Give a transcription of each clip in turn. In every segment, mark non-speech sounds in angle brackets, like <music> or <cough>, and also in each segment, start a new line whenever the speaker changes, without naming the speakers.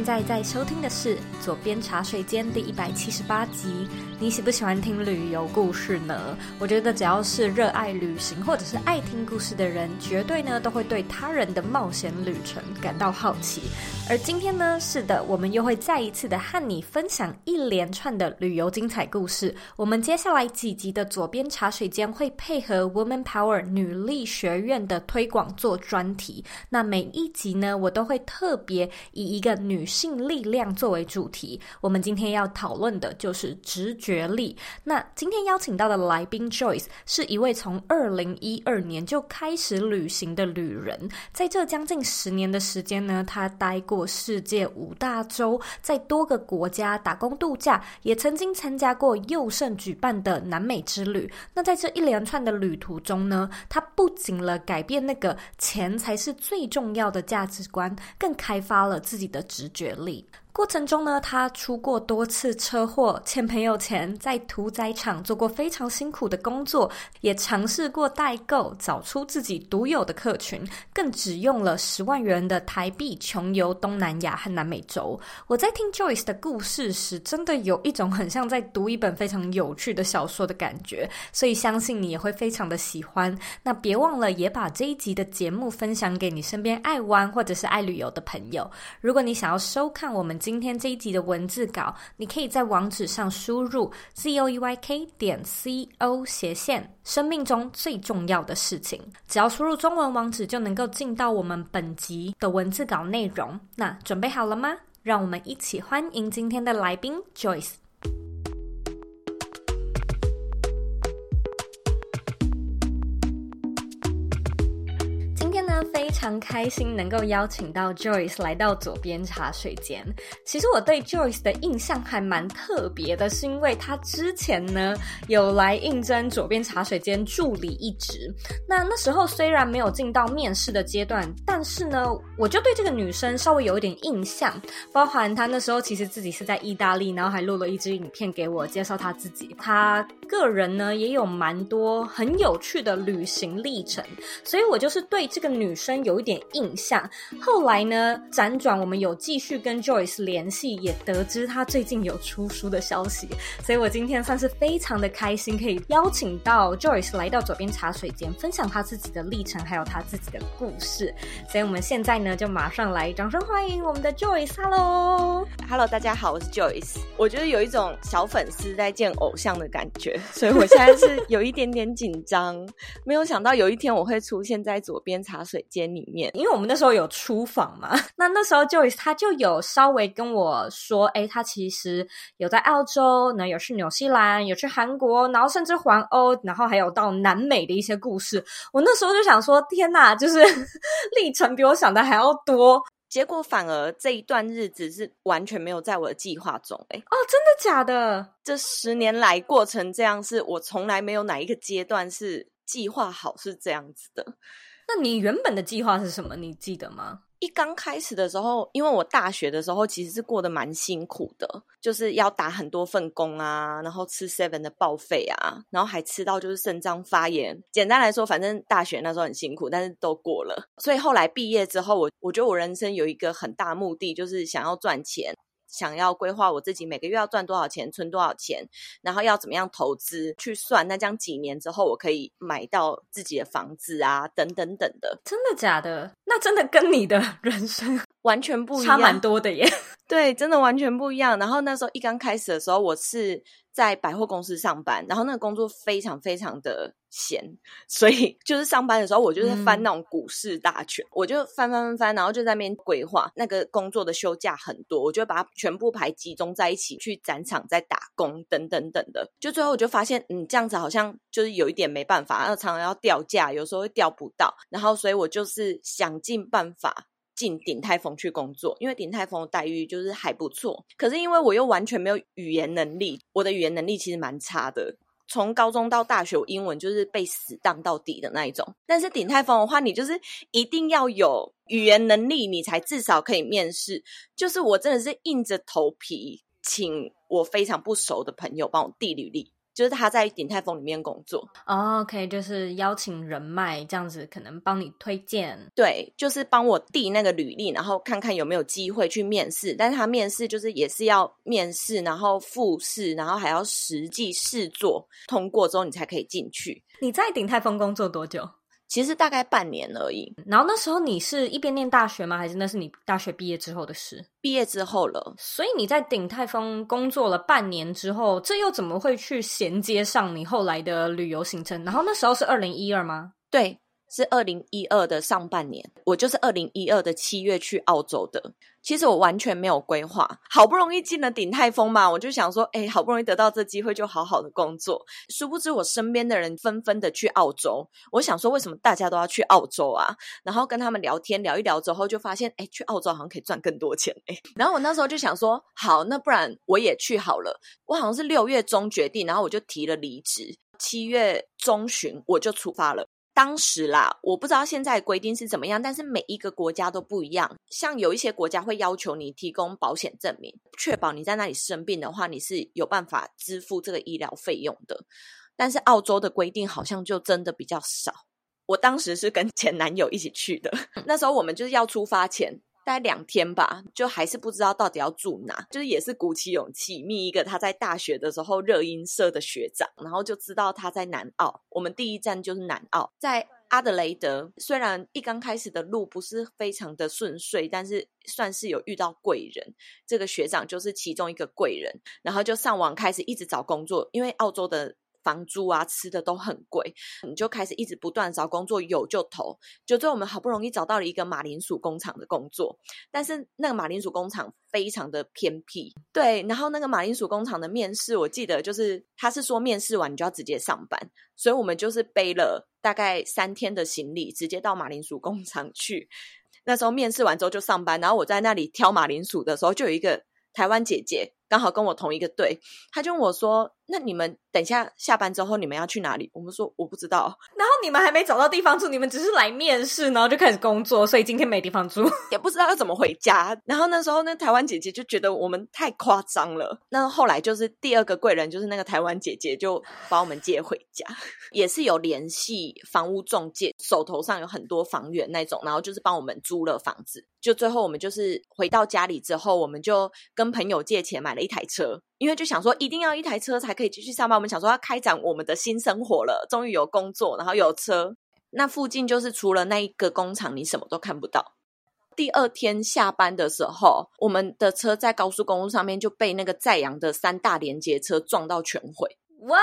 现在在收听的是《左边茶水间》第一百七十八集。你喜不喜欢听旅游故事呢？我觉得只要是热爱旅行或者是爱听故事的人，绝对呢都会对他人的冒险旅程感到好奇。而今天呢，是的，我们又会再一次的和你分享一连串的旅游精彩故事。我们接下来几集的左边茶水间会配合 Woman Power 女力学院的推广做专题。那每一集呢，我都会特别以一个女性力量作为主题。我们今天要讨论的就是直觉。力。那今天邀请到的来宾 Joyce 是一位从二零一二年就开始旅行的旅人，在这将近十年的时间呢，他待过世界五大洲，在多个国家打工度假，也曾经参加过佑胜举办的南美之旅。那在这一连串的旅途中呢，他不仅了改变那个钱才是最重要的价值观，更开发了自己的直觉力。过程中呢，他出过多次车祸，欠朋友钱，在屠宰场做过非常辛苦的工作，也尝试过代购，找出自己独有的客群，更只用了十万元的台币穷游东南亚和南美洲。我在听 Joyce 的故事时，真的有一种很像在读一本非常有趣的小说的感觉，所以相信你也会非常的喜欢。那别忘了也把这一集的节目分享给你身边爱玩或者是爱旅游的朋友。如果你想要收看我们今天这一集的文字稿，你可以在网址上输入 z o e y k 点 c o 斜线生命中最重要的事情，只要输入中文网址就能够进到我们本集的文字稿内容。那准备好了吗？让我们一起欢迎今天的来宾 Joyce。非常开心能够邀请到 Joyce 来到左边茶水间。其实我对 Joyce 的印象还蛮特别的，是因为她之前呢有来应征左边茶水间助理一职。那那时候虽然没有进到面试的阶段，但是呢，我就对这个女生稍微有一点印象，包含她那时候其实自己是在意大利，然后还录了一支影片给我介绍她自己。她个人呢也有蛮多很有趣的旅行历程，所以我就是对这个女生有一点印象。后来呢，辗转我们有继续跟 Joyce 联系，也得知他最近有出书的消息，所以我今天算是非常的开心，可以邀请到 Joyce 来到左边茶水间，分享他自己的历程，还有他自己的故事。所以我们现在呢，就马上来掌声欢迎我们的 Joyce。Hello，Hello，
大家好，我是 Joyce。我觉得有一种小粉丝在见偶像的感觉，<laughs> 所以我现在是有一点点紧张，没有想到有一天我会出现在左边茶水间里面，
因为我们那时候有出访嘛。<laughs> 那那时候 Joyce 他就有稍微跟我说，哎，他其实有在澳洲，那有去纽西兰，有去韩国，然后甚至环欧，然后还有到南美的一些故事。我那时候就想说，天哪，就是 <laughs> 历程比我想的还要多。
结果反而这一段日子是完全没有在我的计划中，哎，
哦，真的假的？
这十年来过成这样，是我从来没有哪一个阶段是计划好是这样子的。
那你原本的计划是什么？你记得吗？
一刚开始的时候，因为我大学的时候其实是过得蛮辛苦的，就是要打很多份工啊，然后吃 seven 的报废啊，然后还吃到就是肾脏发炎。简单来说，反正大学那时候很辛苦，但是都过了。所以后来毕业之后，我我觉得我人生有一个很大目的，就是想要赚钱。想要规划我自己每个月要赚多少钱，存多少钱，然后要怎么样投资去算，那这样几年之后我可以买到自己的房子啊，等等等的。
真的假的？那真的跟你的人生
完全不一样，
差蛮多的耶。
对，真的完全不一样。然后那时候一刚开始的时候，我是在百货公司上班，然后那个工作非常非常的闲，所以就是上班的时候，我就是翻那种股市大全，嗯、我就翻翻翻翻，然后就在那边规划。那个工作的休假很多，我就把它全部排集中在一起，去展场在打工等等等的。就最后我就发现，嗯，这样子好像就是有一点没办法，然后常常要掉价，有时候会调不到，然后所以我就是想尽办法。进鼎泰丰去工作，因为鼎泰丰的待遇就是还不错。可是因为我又完全没有语言能力，我的语言能力其实蛮差的。从高中到大学，英文就是被死当到底的那一种。但是鼎泰丰的话，你就是一定要有语言能力，你才至少可以面试。就是我真的是硬着头皮，请我非常不熟的朋友帮我递履历。就是他在鼎泰丰里面工作
哦，OK，就是邀请人脉这样子，可能帮你推荐，
对，就是帮我递那个履历，然后看看有没有机会去面试。但是他面试就是也是要面试，然后复试，然后还要实际试做，通过之后你才可以进去。
你在鼎泰丰工作多久？
其实大概半年而已。
然后那时候你是一边念大学吗？还是那是你大学毕业之后的事？
毕业之后了。
所以你在鼎泰丰工作了半年之后，这又怎么会去衔接上你后来的旅游行程？然后那时候是二零一二吗？
对。是二零一二的上半年，我就是二零一二的七月去澳洲的。其实我完全没有规划，好不容易进了鼎泰丰嘛，我就想说，哎，好不容易得到这机会，就好好的工作。殊不知我身边的人纷纷的去澳洲，我想说，为什么大家都要去澳洲啊？然后跟他们聊天聊一聊之后，就发现，哎，去澳洲好像可以赚更多钱哎。然后我那时候就想说，好，那不然我也去好了。我好像是六月中决定，然后我就提了离职，七月中旬我就出发了。当时啦，我不知道现在规定是怎么样，但是每一个国家都不一样。像有一些国家会要求你提供保险证明，确保你在那里生病的话，你是有办法支付这个医疗费用的。但是澳洲的规定好像就真的比较少。我当时是跟前男友一起去的，<laughs> 那时候我们就是要出发前。待两天吧，就还是不知道到底要住哪，就是也是鼓起勇气觅一个他在大学的时候热音社的学长，然后就知道他在南澳。我们第一站就是南澳，在阿德雷德。虽然一刚开始的路不是非常的顺遂，但是算是有遇到贵人。这个学长就是其中一个贵人，然后就上网开始一直找工作，因为澳洲的。房租啊，吃的都很贵，你就开始一直不断找工作，有就投。就最后我们好不容易找到了一个马铃薯工厂的工作，但是那个马铃薯工厂非常的偏僻，对。然后那个马铃薯工厂的面试，我记得就是他是说面试完你就要直接上班，所以我们就是背了大概三天的行李，直接到马铃薯工厂去。那时候面试完之后就上班，然后我在那里挑马铃薯的时候，就有一个台湾姐姐。刚好跟我同一个队，他就问我说：“那你们等一下下班之后你们要去哪里？”我们说：“我不知道。”
然后你们还没找到地方住，你们只是来面试，然后就开始工作，所以今天没地方住，
也不知道要怎么回家。然后那时候那台湾姐姐就觉得我们太夸张了。那后来就是第二个贵人，就是那个台湾姐姐就把我们接回家，也是有联系房屋中介，手头上有很多房源那种，然后就是帮我们租了房子。就最后我们就是回到家里之后，我们就跟朋友借钱买了。一台车，因为就想说一定要一台车才可以继续上班。我们想说要开展我们的新生活了，终于有工作，然后有车。那附近就是除了那一个工厂，你什么都看不到。第二天下班的时候，我们的车在高速公路上面就被那个载阳的三大连接车撞到全毁。
喂，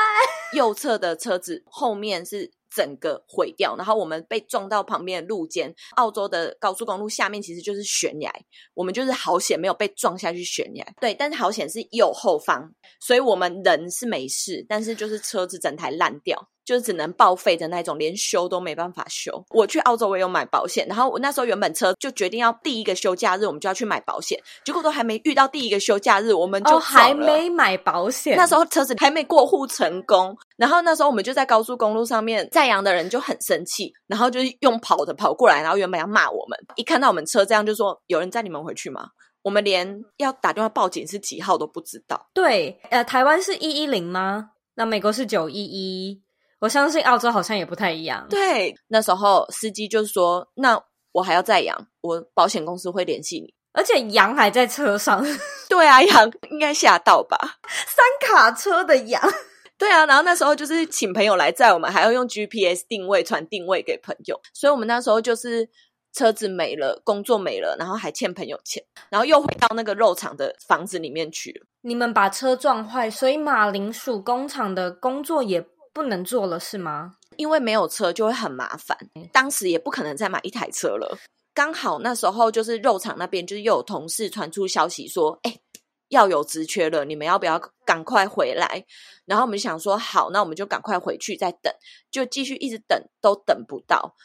右
侧的车子后面是。整个毁掉，然后我们被撞到旁边的路肩。澳洲的高速公路下面其实就是悬崖，我们就是好险没有被撞下去悬崖。对，但是好险是右后方，所以我们人是没事，但是就是车子整台烂掉。就是只能报废的那种，连修都没办法修。我去澳洲，我也有买保险，然后我那时候原本车就决定要第一个休假日，我们就要去买保险。结果都还没遇到第一个休假日，我们就、哦、
还没买保险。
那时候车子还没过户成功，然后那时候我们就在高速公路上面，载阳的人就很生气，然后就是用跑的跑过来，然后原本要骂我们，一看到我们车这样就说：“有人载你们回去吗？”我们连要打电话报警是几号都不知道。
对，呃，台湾是一一零吗？那美国是九一一。我相信澳洲好像也不太一样。
对，那时候司机就说：“那我还要再养，我保险公司会联系你。”
而且羊还在车上。<laughs>
对啊，羊应该吓到吧？
三卡车的羊。<laughs>
对啊，然后那时候就是请朋友来载我们，还要用 GPS 定位传定位给朋友，所以我们那时候就是车子没了，工作没了，然后还欠朋友钱，然后又回到那个肉厂的房子里面去了。
你们把车撞坏，所以马铃薯工厂的工作也。不能做了是吗？
因为没有车就会很麻烦，当时也不可能再买一台车了。刚好那时候就是肉厂那边就是又有同事传出消息说，哎，要有职缺了，你们要不要赶快回来？然后我们想说好，那我们就赶快回去再等，就继续一直等，都等不到。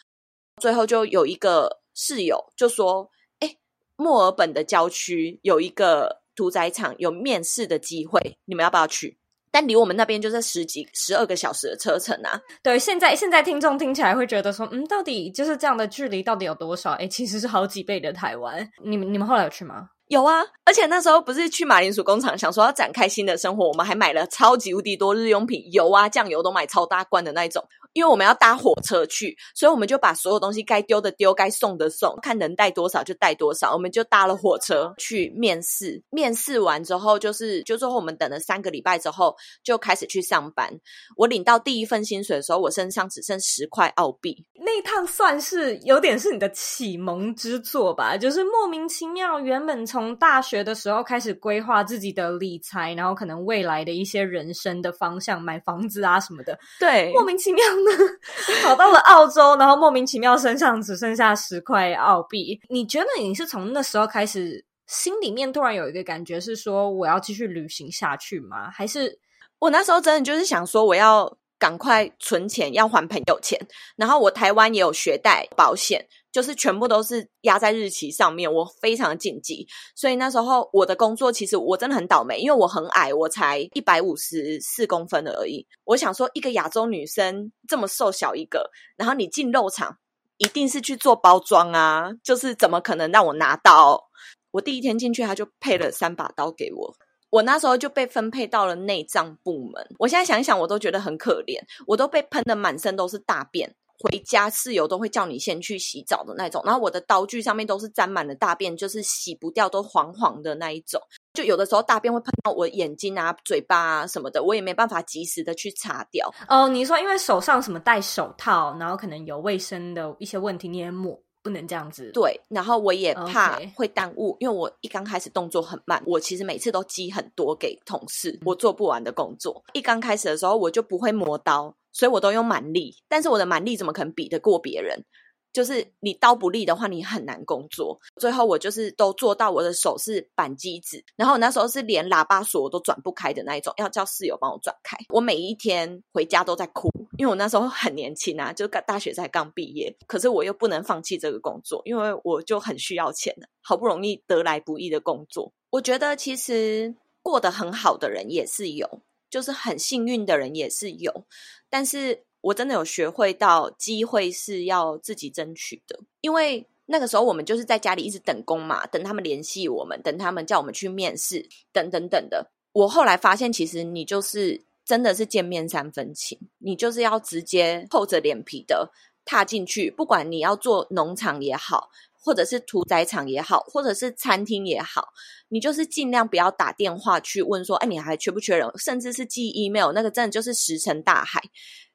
最后就有一个室友就说，哎，墨尔本的郊区有一个屠宰场有面试的机会，你们要不要去？但离我们那边就是十几、十二个小时的车程啊。
对，现在现在听众听起来会觉得说，嗯，到底就是这样的距离到底有多少？哎，其实是好几倍的台湾。你们你们后来有去吗？
有啊，而且那时候不是去马铃薯工厂，想说要展开新的生活，我们还买了超级无敌多日用品，油啊、酱油都买超大罐的那一种。因为我们要搭火车去，所以我们就把所有东西该丢的丢，该送的送，看能带多少就带多少。我们就搭了火车去面试，面试完之后，就是就最后我们等了三个礼拜之后，就开始去上班。我领到第一份薪水的时候，我身上只剩十块澳币。
那一趟算是有点是你的启蒙之作吧？就是莫名其妙，原本从大学的时候开始规划自己的理财，然后可能未来的一些人生的方向，买房子啊什么的。
对，
莫名其妙。<laughs> 跑到了澳洲，然后莫名其妙身上只剩下十块澳币。你觉得你是从那时候开始，心里面突然有一个感觉是说我要继续旅行下去吗？还是
我那时候真的就是想说我要赶快存钱，要还朋友钱，然后我台湾也有学贷保险。就是全部都是压在日期上面，我非常紧急，所以那时候我的工作其实我真的很倒霉，因为我很矮，我才一百五十四公分而已。我想说，一个亚洲女生这么瘦小一个，然后你进肉场一定是去做包装啊，就是怎么可能让我拿刀？我第一天进去，他就配了三把刀给我，我那时候就被分配到了内脏部门。我现在想一想，我都觉得很可怜，我都被喷得满身都是大便。回家室友都会叫你先去洗澡的那种，然后我的刀具上面都是沾满了大便，就是洗不掉，都黄黄的那一种。就有的时候大便会碰到我眼睛啊、嘴巴啊什么的，我也没办法及时的去擦掉。
哦，你说因为手上什么戴手套，然后可能有卫生的一些问题，你也抹不能这样子。
对，然后我也怕会耽误.因为我一刚开始动作很慢，我其实每次都积很多给同事，我做不完的工作。一刚开始的时候我就不会磨刀。所以我都用蛮力，但是我的蛮力怎么可能比得过别人？就是你刀不利的话，你很难工作。最后我就是都做到我的手是板机子，然后那时候是连喇叭锁都转不开的那一种，要叫室友帮我转开。我每一天回家都在哭，因为我那时候很年轻啊，就大学才刚毕业，可是我又不能放弃这个工作，因为我就很需要钱，好不容易得来不易的工作。我觉得其实过得很好的人也是有。就是很幸运的人也是有，但是我真的有学会到机会是要自己争取的，因为那个时候我们就是在家里一直等工嘛，等他们联系我们，等他们叫我们去面试，等等等的。我后来发现，其实你就是真的是见面三分情，你就是要直接厚着脸皮的踏进去，不管你要做农场也好。或者是屠宰场也好，或者是餐厅也好，你就是尽量不要打电话去问说，哎，你还缺不缺人？甚至是寄 email，那个真的就是石沉大海。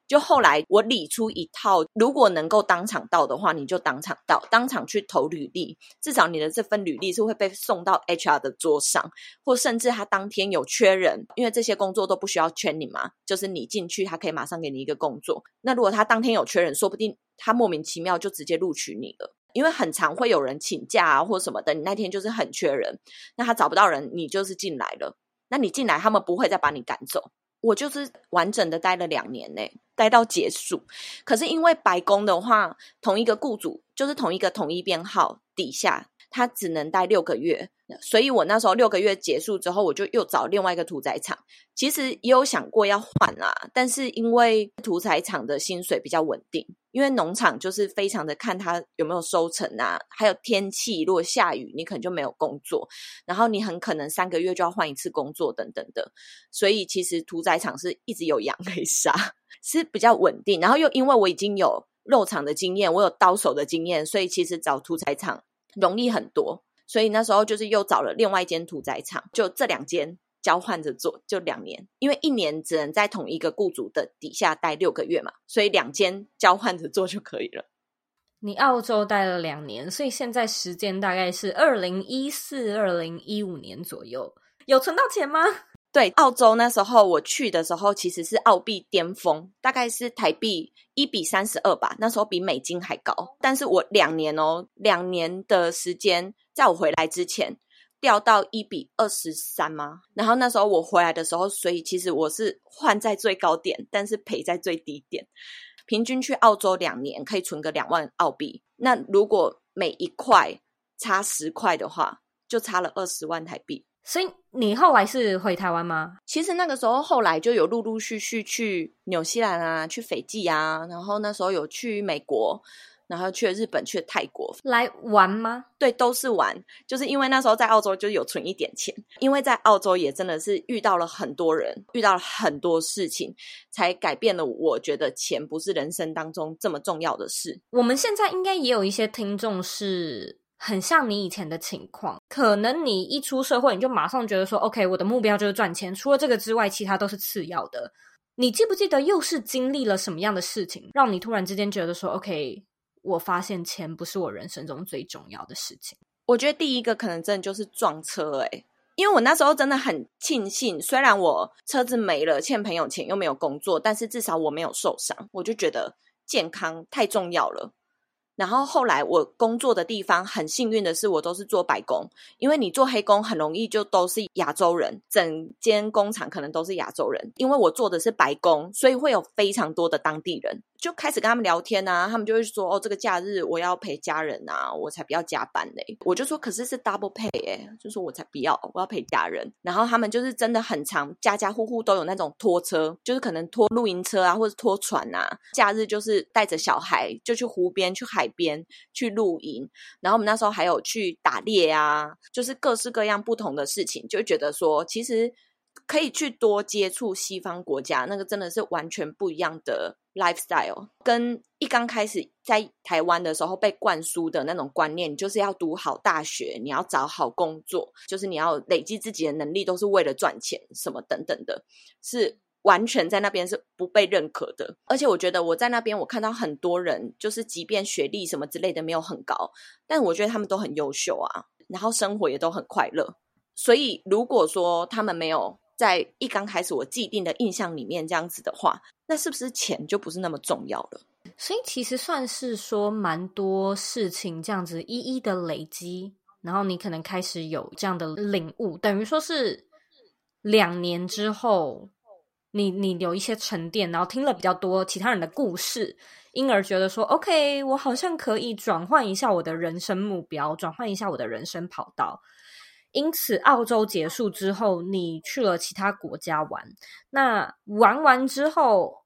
就后来我理出一套，如果能够当场到的话，你就当场到，当场去投履历，至少你的这份履历是会被送到 HR 的桌上，或甚至他当天有缺人，因为这些工作都不需要圈你嘛，就是你进去，他可以马上给你一个工作。那如果他当天有缺人，说不定他莫名其妙就直接录取你了。因为很常会有人请假啊，或什么的，你那天就是很缺人，那他找不到人，你就是进来了。那你进来，他们不会再把你赶走。我就是完整的待了两年嘞，待到结束。可是因为白宫的话，同一个雇主就是同一个统一编号底下，他只能待六个月。所以我那时候六个月结束之后，我就又找另外一个屠宰场。其实也有想过要换啦，但是因为屠宰场的薪水比较稳定，因为农场就是非常的看它有没有收成啊，还有天气，如果下雨，你可能就没有工作，然后你很可能三个月就要换一次工作等等的。所以其实屠宰场是一直有羊 <laughs> 可以杀，是比较稳定。然后又因为我已经有肉场的经验，我有刀手的经验，所以其实找屠宰场容易很多。所以那时候就是又找了另外一间屠宰场，就这两间交换着做，就两年，因为一年只能在同一个雇主的底下待六个月嘛，所以两间交换着做就可以了。
你澳洲待了两年，所以现在时间大概是二零一四、二零一五年左右，有存到钱吗？
对，澳洲那时候我去的时候，其实是澳币巅峰，大概是台币一比三十二吧，那时候比美金还高。但是我两年哦，两年的时间，在我回来之前掉到一比二十三吗？然后那时候我回来的时候，所以其实我是换在最高点，但是赔在最低点。平均去澳洲两年可以存个两万澳币，那如果每一块差十块的话，就差了二十万台币。
所以你后来是回台湾吗？
其实那个时候后来就有陆陆续续去纽西兰啊，去斐济啊，然后那时候有去美国。然后去了日本，去了泰国
来玩吗？
对，都是玩。就是因为那时候在澳洲就有存一点钱，因为在澳洲也真的是遇到了很多人，遇到了很多事情，才改变了我觉得钱不是人生当中这么重要的事。
我们现在应该也有一些听众是很像你以前的情况，可能你一出社会你就马上觉得说，OK，我的目标就是赚钱，除了这个之外，其他都是次要的。你记不记得又是经历了什么样的事情，让你突然之间觉得说，OK？我发现钱不是我人生中最重要的事情。
我觉得第一个可能真的就是撞车，欸，因为我那时候真的很庆幸，虽然我车子没了，欠朋友钱又没有工作，但是至少我没有受伤，我就觉得健康太重要了。然后后来我工作的地方很幸运的是，我都是做白工，因为你做黑工很容易就都是亚洲人，整间工厂可能都是亚洲人。因为我做的是白工，所以会有非常多的当地人，就开始跟他们聊天啊，他们就会说：“哦，这个假日我要陪家人啊，我才不要加班嘞。”我就说：“可是是 double pay 哎，就说我才不要，我要陪家人。”然后他们就是真的很常，家家户户都有那种拖车，就是可能拖露营车啊，或者拖船啊，假日就是带着小孩就去湖边去海边去露营，然后我们那时候还有去打猎啊，就是各式各样不同的事情，就觉得说其实可以去多接触西方国家，那个真的是完全不一样的 lifestyle，跟一刚开始在台湾的时候被灌输的那种观念，就是要读好大学，你要找好工作，就是你要累积自己的能力，都是为了赚钱，什么等等的，是。完全在那边是不被认可的，而且我觉得我在那边，我看到很多人，就是即便学历什么之类的没有很高，但我觉得他们都很优秀啊，然后生活也都很快乐。所以如果说他们没有在一刚开始我既定的印象里面这样子的话，那是不是钱就不是那么重要了？
所以其实算是说蛮多事情这样子一一的累积，然后你可能开始有这样的领悟，等于说是两年之后。你你有一些沉淀，然后听了比较多其他人的故事，因而觉得说，OK，我好像可以转换一下我的人生目标，转换一下我的人生跑道。因此，澳洲结束之后，你去了其他国家玩。那玩完之后。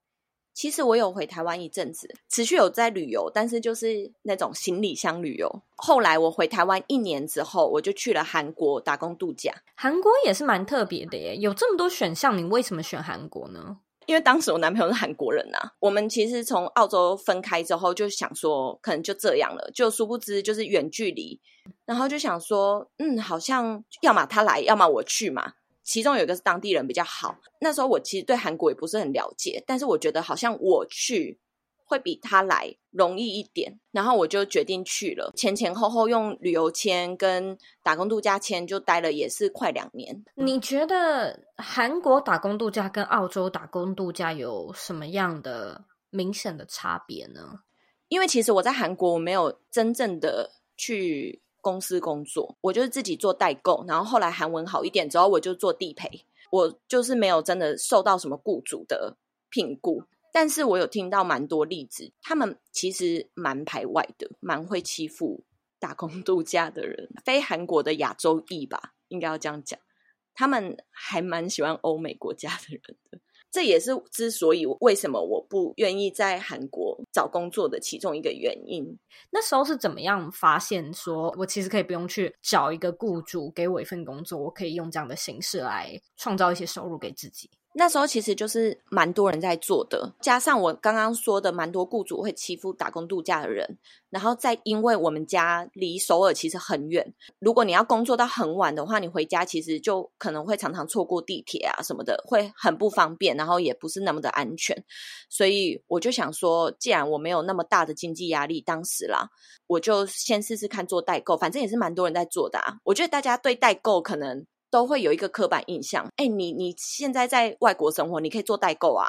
其实我有回台湾一阵子，持续有在旅游，但是就是那种行李箱旅游。后来我回台湾一年之后，我就去了韩国打工度假。
韩国也是蛮特别的耶，有这么多选项，你为什么选韩国呢？
因为当时我男朋友是韩国人呐、我们其实从澳洲分开之后，就想说可能就这样了，就殊不知就是远距离，然后就想说，嗯，好像要么他来，要么我去嘛。其中有一个是当地人比较好。那时候我其实对韩国也不是很了解，但是我觉得好像我去会比他来容易一点，然后我就决定去了。前前后后用旅游签跟打工度假签就待了也是快两年。
你觉得韩国打工度假跟澳洲打工度假有什么样的明显的差别呢？
因为其实我在韩国我没有真正的去。公司工作，我就是自己做代购，然后后来韩文好一点之后，我就做地陪。我就是没有真的受到什么雇主的聘雇，但是我有听到蛮多例子，他们其实蛮排外的，蛮会欺负打工度假的人，非韩国的亚洲裔吧，应该要这样讲，他们还蛮喜欢欧美国家的人的。这也是之所以为什么我不愿意在韩国找工作的其中一个原因。
那时候是怎么样发现说，我其实可以不用去找一个雇主给我一份工作，我可以用这样的形式来创造一些收入给自己？
那时候其实就是蛮多人在做的，加上我刚刚说的蛮多雇主会欺负打工度假的人，然后再因为我们家离首尔其实很远，如果你要工作到很晚的话，你回家其实就可能会常常错过地铁啊什么的，会很不方便，然后也不是那么的安全，所以我就想说，既然我没有那么大的经济压力，当时啦，我就先试试看做代购，反正也是蛮多人在做的啊。我觉得大家对代购可能。都会有一个刻板印象，哎，你你现在在外国生活，你可以做代购啊，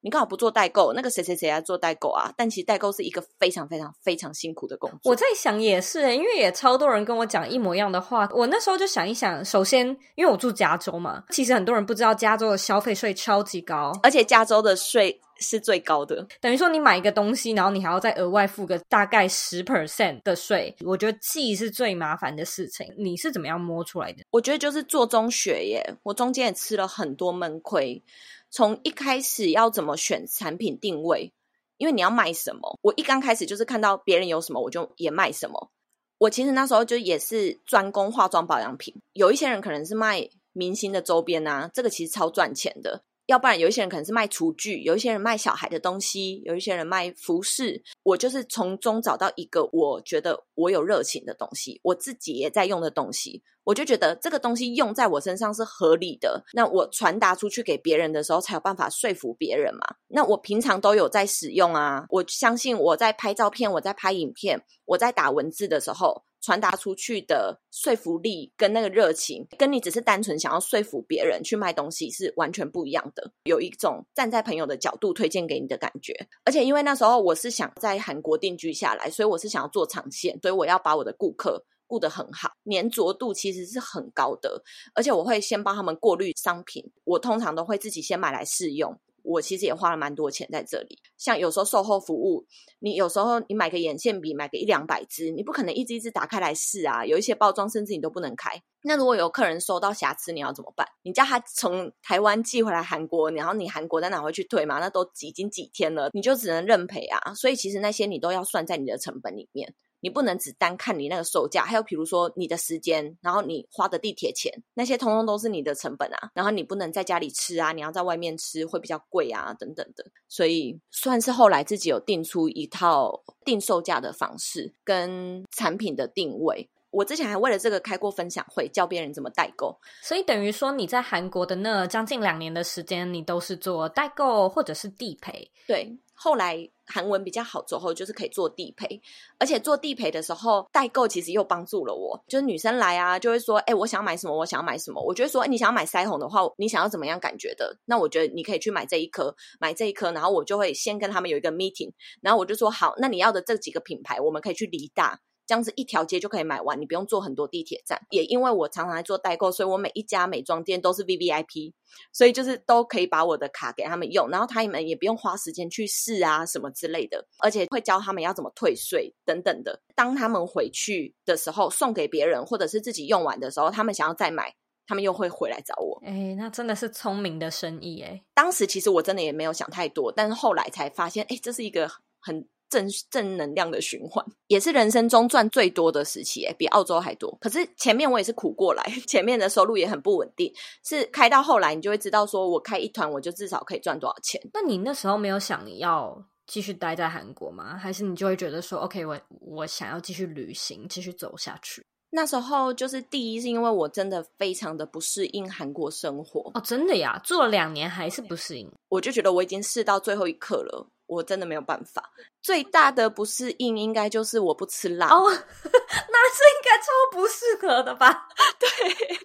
你干嘛不做代购？那个谁谁谁要做代购啊？但其实代购是一个非常非常非常辛苦的工作。
我在想也是，因为也超多人跟我讲一模一样的话。我那时候就想一想，首先因为我住加州嘛，其实很多人不知道加州的消费税超级高，
而且加州的税是最高的。
等于说你买一个东西，然后你还要再额外付个大概十 percent 的税。我觉得记是最麻烦的事情。你是怎么样摸出来的？
我觉得就是做中学耶，我中间也吃了很多闷亏。从一开始要怎么选产品定位，因为你要卖什么，我一刚开始就是看到别人有什么，我就也卖什么。我其实那时候就也是专攻化妆保养品，有一些人可能是卖明星的周边啊，这个其实超赚钱的。要不然有一些人可能是卖厨具，有一些人卖小孩的东西，有一些人卖服饰。我就是从中找到一个我觉得我有热情的东西，我自己也在用的东西，我就觉得这个东西用在我身上是合理的。那我传达出去给别人的时候，才有办法说服别人嘛。那我平常都有在使用啊，我相信我在拍照片，我在拍影片，我在打文字的时候。传达出去的说服力跟那个热情，跟你只是单纯想要说服别人去卖东西是完全不一样的。有一种站在朋友的角度推荐给你的感觉。而且因为那时候我是想在韩国定居下来，所以我是想要做长线，所以我要把我的顾客顾得很好，粘着度其实是很高的。而且我会先帮他们过滤商品，我通常都会自己先买来试用。我其实也花了蛮多钱在这里，像有时候售后服务，你有时候你买个眼线笔，买个一两百支，你不可能一支一支打开来试啊。有一些包装甚至你都不能开。那如果有客人收到瑕疵，你要怎么办？你叫他从台湾寄回来韩国，然后你韩国再拿回去退嘛？那都已经几天了，你就只能认赔啊。所以其实那些你都要算在你的成本里面。你不能只单看你那个售价，还有比如说你的时间，然后你花的地铁钱，那些通通都是你的成本啊。然后你不能在家里吃啊，你要在外面吃会比较贵啊，等等的。所以算是后来自己有定出一套定售价的方式跟产品的定位。我之前还为了这个开过分享会，教别人怎么代购。
所以等于说你在韩国的那将近两年的时间，你都是做代购或者是地陪。
对。后来韩文比较好之后，就是可以做地陪，而且做地陪的时候，代购其实又帮助了我。就是女生来啊，就会说：“哎，我想买什么？我想要买什么？”我觉得说：“哎，你想要买腮红的话，你想要怎么样感觉的？”那我觉得你可以去买这一颗，买这一颗，然后我就会先跟他们有一个 meeting，然后我就说：“好，那你要的这几个品牌，我们可以去梨大。”这样子一条街就可以买完，你不用坐很多地铁站。也因为我常常在做代购，所以我每一家美妆店都是 VVIP，所以就是都可以把我的卡给他们用，然后他们也不用花时间去试啊什么之类的，而且会教他们要怎么退税等等的。当他们回去的时候，送给别人或者是自己用完的时候，他们想要再买，他们又会回来找我。
哎，那真的是聪明的生意哎。
当时其实我真的也没有想太多，但是后来才发现，哎，这是一个很。正正能量的循环，也是人生中赚最多的时期，诶，比澳洲还多。可是前面我也是苦过来，<laughs> 前面的收入也很不稳定。是开到后来，你就会知道，说我开一团，我就至少可以赚多少钱。
那你那时候没有想要继续待在韩国吗？还是你就会觉得说，OK，我我想要继续旅行，继续走下去？
那时候就是第一，是因为我真的非常的不适应韩国生活。
哦，真的呀，做了两年还是不适应。
我就觉得我已经试到最后一刻了。我真的没有办法，最大的不适应应该就是我不吃辣
哦，<laughs> 那是应该超不适合的吧？<laughs>
对，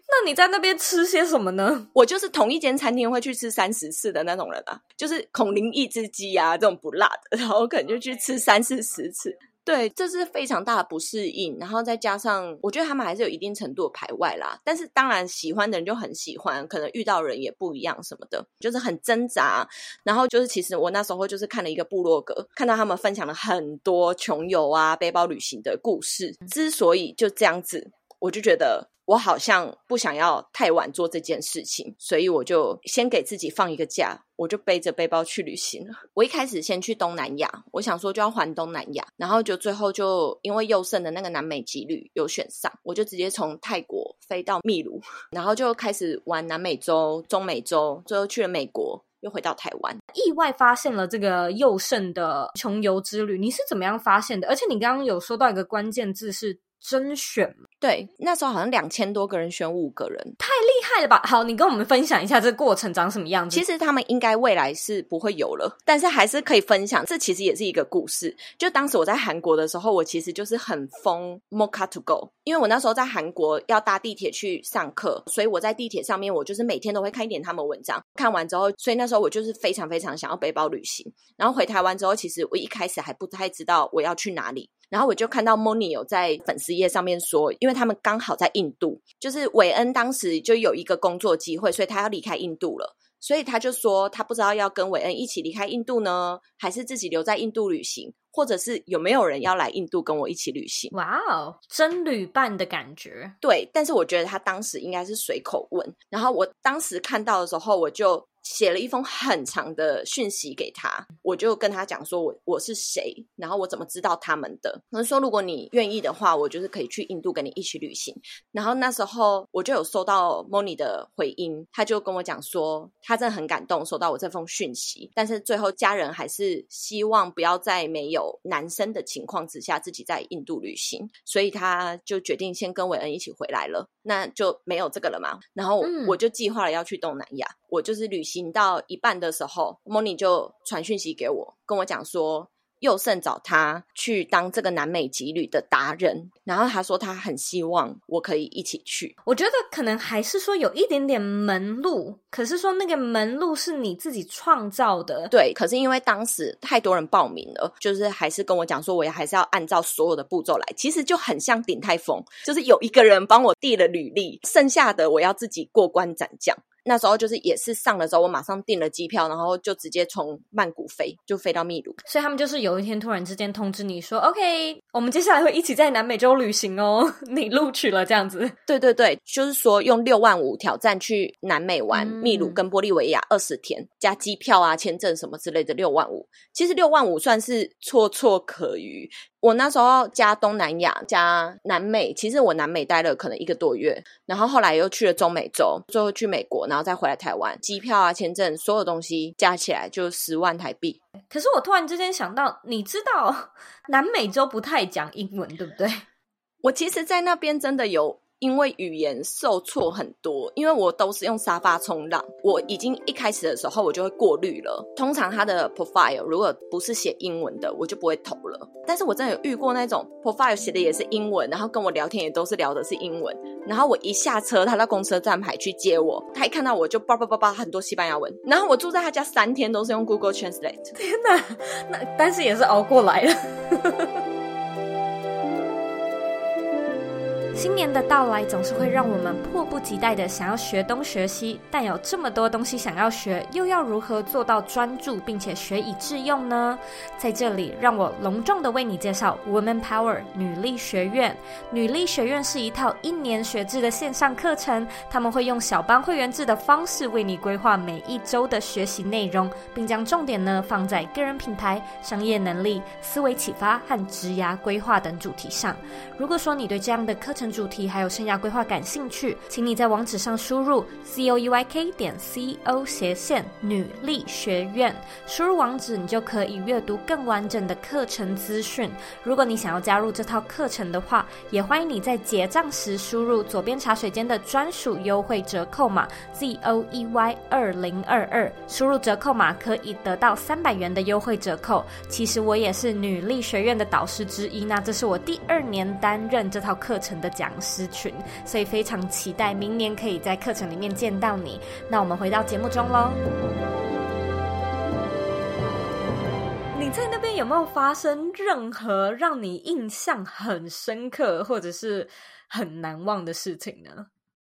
那你在那边吃些什么呢？
我就是同一间餐厅会去吃三十次的那种人啊，就是孔林一只鸡啊这种不辣的，然后可能就去吃三四十次。对，这是非常大的不适应，然后再加上，我觉得他们还是有一定程度的排外啦。但是当然，喜欢的人就很喜欢，可能遇到人也不一样什么的，就是很挣扎。然后就是，其实我那时候就是看了一个部落格，看到他们分享了很多穷游啊、背包旅行的故事。之所以就这样子，我就觉得。我好像不想要太晚做这件事情，所以我就先给自己放一个假，我就背着背包去旅行了。我一开始先去东南亚，我想说就要环东南亚，然后就最后就因为佑胜的那个南美之旅有选上，我就直接从泰国飞到秘鲁，然后就开始玩南美洲、中美洲，最后去了美国，又回到台湾。
意外发现了这个佑胜的穷游之旅，你是怎么样发现的？而且你刚刚有说到一个关键字是甄选。
对，那时候好像两千多个人选五个人，
太厉害了吧？好，你跟我们分享一下这个过程长什么样子。
其实他们应该未来是不会有了，但是还是可以分享。这其实也是一个故事。就当时我在韩国的时候，我其实就是很疯 Mocha to Go，因为我那时候在韩国要搭地铁去上课，所以我在地铁上面，我就是每天都会看一点他们文章。看完之后，所以那时候我就是非常非常想要背包旅行。然后回台湾之后，其实我一开始还不太知道我要去哪里。然后我就看到 Moni 有在粉丝页上面说，因为他们刚好在印度，就是韦恩当时就有一个工作机会，所以他要离开印度了，所以他就说他不知道要跟韦恩一起离开印度呢，还是自己留在印度旅行，或者是有没有人要来印度跟我一起旅行？
哇哦，真旅伴的感觉。
对，但是我觉得他当时应该是随口问，然后我当时看到的时候，我就。写了一封很长的讯息给他，我就跟他讲说我我是谁，然后我怎么知道他们的。他说如果你愿意的话，我就是可以去印度跟你一起旅行。然后那时候我就有收到 Moni 的回音，他就跟我讲说他真的很感动收到我这封讯息，但是最后家人还是希望不要在没有男生的情况之下自己在印度旅行，所以他就决定先跟韦恩一起回来了，那就没有这个了嘛。然后我就计划了要去东南亚，我就是旅行。行到一半的时候，Moni 就传讯息给我，跟我讲说。佑胜找他去当这个南美籍旅的达人，然后他说他很希望我可以一起去。
我觉得可能还是说有一点点门路，可是说那个门路是你自己创造的。
对，可是因为当时太多人报名了，就是还是跟我讲说，我也还是要按照所有的步骤来。其实就很像鼎泰丰，就是有一个人帮我递了履历，剩下的我要自己过关斩将。那时候就是也是上了之后，我马上订了机票，然后就直接从曼谷飞，就飞到秘鲁。
所以他们就是有一天突然之间通知你说：“OK，我们接下来会一起在南美洲旅行哦，<laughs> 你录取了这样子。”
对对对，就是说用六万五挑战去南美玩，嗯、秘鲁跟玻利维亚二十天，加机票啊、签证什么之类的六万五。其实六万五算是绰绰可余。我那时候加东南亚加南美，其实我南美待了可能一个多月，然后后来又去了中美洲，最后去美国，然后再回来台湾，机票啊、签证，所有东西加起来就十万台币。
可是我突然之间想到，你知道南美洲不太讲英文，对不对？
我其实，在那边真的有。因为语言受挫很多，因为我都是用沙发冲浪，我已经一开始的时候我就会过滤了。通常他的 profile 如果不是写英文的，我就不会投了。但是我真的有遇过那种 profile 写的也是英文，然后跟我聊天也都是聊的是英文，然后我一下车，他到公车站牌去接我，他一看到我就叭叭叭叭很多西班牙文，然后我住在他家三天都是用 Google Translate。
天哪，那但是也是熬过来了。<laughs> 新年的到来总是会让我们迫不及待的想要学东学西，但有这么多东西想要学，又要如何做到专注并且学以致用呢？在这里，让我隆重的为你介绍 Woman Power 女力学院。女力学院是一套一年学制的线上课程，他们会用小班会员制的方式为你规划每一周的学习内容，并将重点呢放在个人品牌、商业能力、思维启发和职涯规划等主题上。如果说你对这样的课程，主题还有生涯规划感兴趣，请你在网址上输入 c o e y k 点 c o 斜线女力学院，输入网址你就可以阅读更完整的课程资讯。如果你想要加入这套课程的话，也欢迎你在结账时输入左边茶水间的专属优惠折扣码 z o e y 二零二二，输入折扣码可以得到三百元的优惠折扣。其实我也是女力学院的导师之一，那这是我第二年担任这套课程的讲师群，所以非常期待明年可以在课程里面见到你。那我们回到节目中喽。你在那边有没有发生任何让你印象很深刻或者是很难忘的事情呢？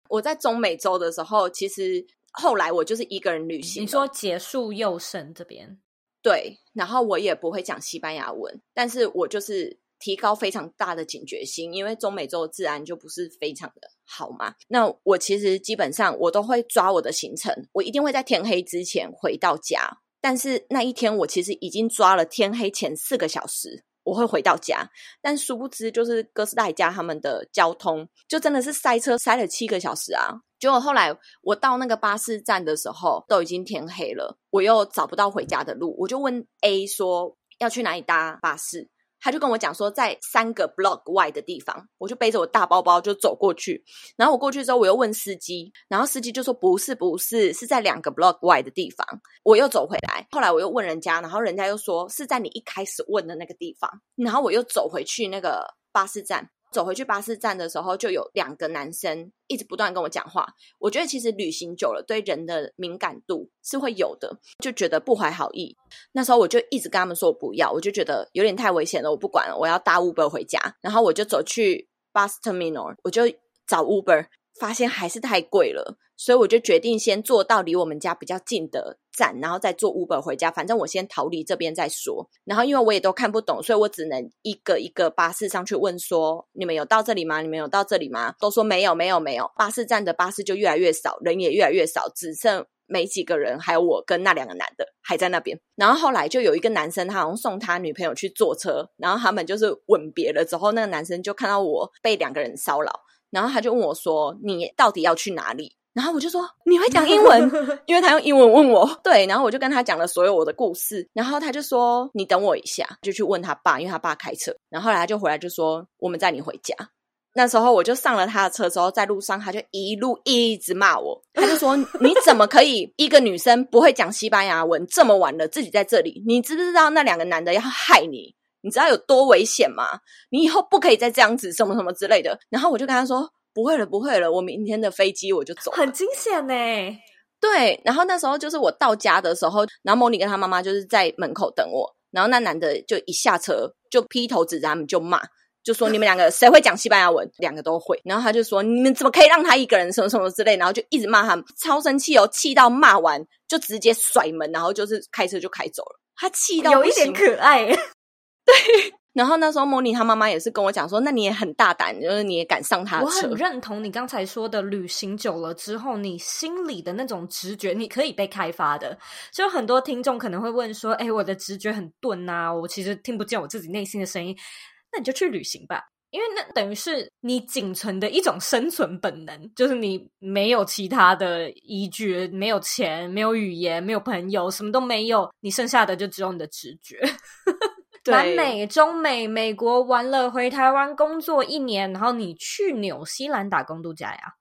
我在中美洲的时候，其实后来我就是一个人旅行。
你说结束幼生这边，
对，然后我也不会讲西班牙文，但是我就是。提高非常大的警觉性，因为中美洲的治安就不是非常的好嘛。那我其实基本上我都会抓我的行程，我一定会在天黑之前回到家。但是那一天我其实已经抓了天黑前四个小时，我会回到家。但殊不知，就是哥斯达黎加他们的交通就真的是塞车塞了七个小时啊！结果后来我到那个巴士站的时候，都已经天黑了，我又找不到回家的路，我就问 A 说要去哪里搭巴士。他就跟我讲说，在三个 block 外的地方，我就背着我大包包就走过去。然后我过去之后，我又问司机，然后司机就说不是不是，是在两个 block 外的地方。我又走回来，后来我又问人家，然后人家又说是在你一开始问的那个地方。然后我又走回去那个巴士站。走回去巴士站的时候，就有两个男生一直不断跟我讲话。我觉得其实旅行久了，对人的敏感度是会有的，就觉得不怀好意。那时候我就一直跟他们说不要，我就觉得有点太危险了，我不管了，我要搭 Uber 回家。然后我就走去 Bus Terminal，我就找 Uber。发现还是太贵了，所以我就决定先坐到离我们家比较近的站，然后再坐 Uber 回家。反正我先逃离这边再说。然后因为我也都看不懂，所以我只能一个一个巴士上去问说：“你们有到这里吗？你们有到这里吗？”都说没有，没有，没有。巴士站的巴士就越来越少，人也越来越少，只剩没几个人，还有我跟那两个男的还在那边。然后后来就有一个男生，他好像送他女朋友去坐车，然后他们就是吻别了之后，那个男生就看到我被两个人骚扰。然后他就问我说：“你到底要去哪里？”然后我就说：“你会讲英文？<laughs> ”因为他用英文问我。对，然后我就跟他讲了所有我的故事。然后他就说：“你等我一下。”就去问他爸，因为他爸开车。然后后来他就回来就说：“我们载你回家。”那时候我就上了他的车之后，在路上他就一路一直骂我。他就说：“你怎么可以一个女生不会讲西班牙文，这么晚了自己在这里？你知不知道那两个男的要害你？”你知道有多危险吗？你以后不可以再这样子，什么什么之类的。然后我就跟他说：“不会了，不会了，我明天的飞机我就走。”
很惊险呢。
对，然后那时候就是我到家的时候，然后莫妮跟他妈妈就是在门口等我。然后那男的就一下车就劈头指着他们就骂，就说：“你们两个 <laughs> 谁会讲西班牙文？两个都会。”然后他就说：“你们怎么可以让他一个人什么什么之类？”然后就一直骂他们，超生气哦，气到骂完就直接甩门，然后就是开车就开走了。他气到
有一点可爱。<laughs>
对，然后那时候莫妮她妈妈也是跟我讲说，那你也很大胆，就是你也敢上他的车。
我很认同你刚才说的，旅行久了之后，你心里的那种直觉，你可以被开发的。就很多听众可能会问说，哎，我的直觉很钝啊，我其实听不见我自己内心的声音。那你就去旅行吧，因为那等于是你仅存的一种生存本能，就是你没有其他的依据，没有钱，没有语言，没有朋友，什么都没有，你剩下的就只有你的直觉。南美、中美、美国玩了，回台湾工作一年，然后你去纽西兰打工度假呀？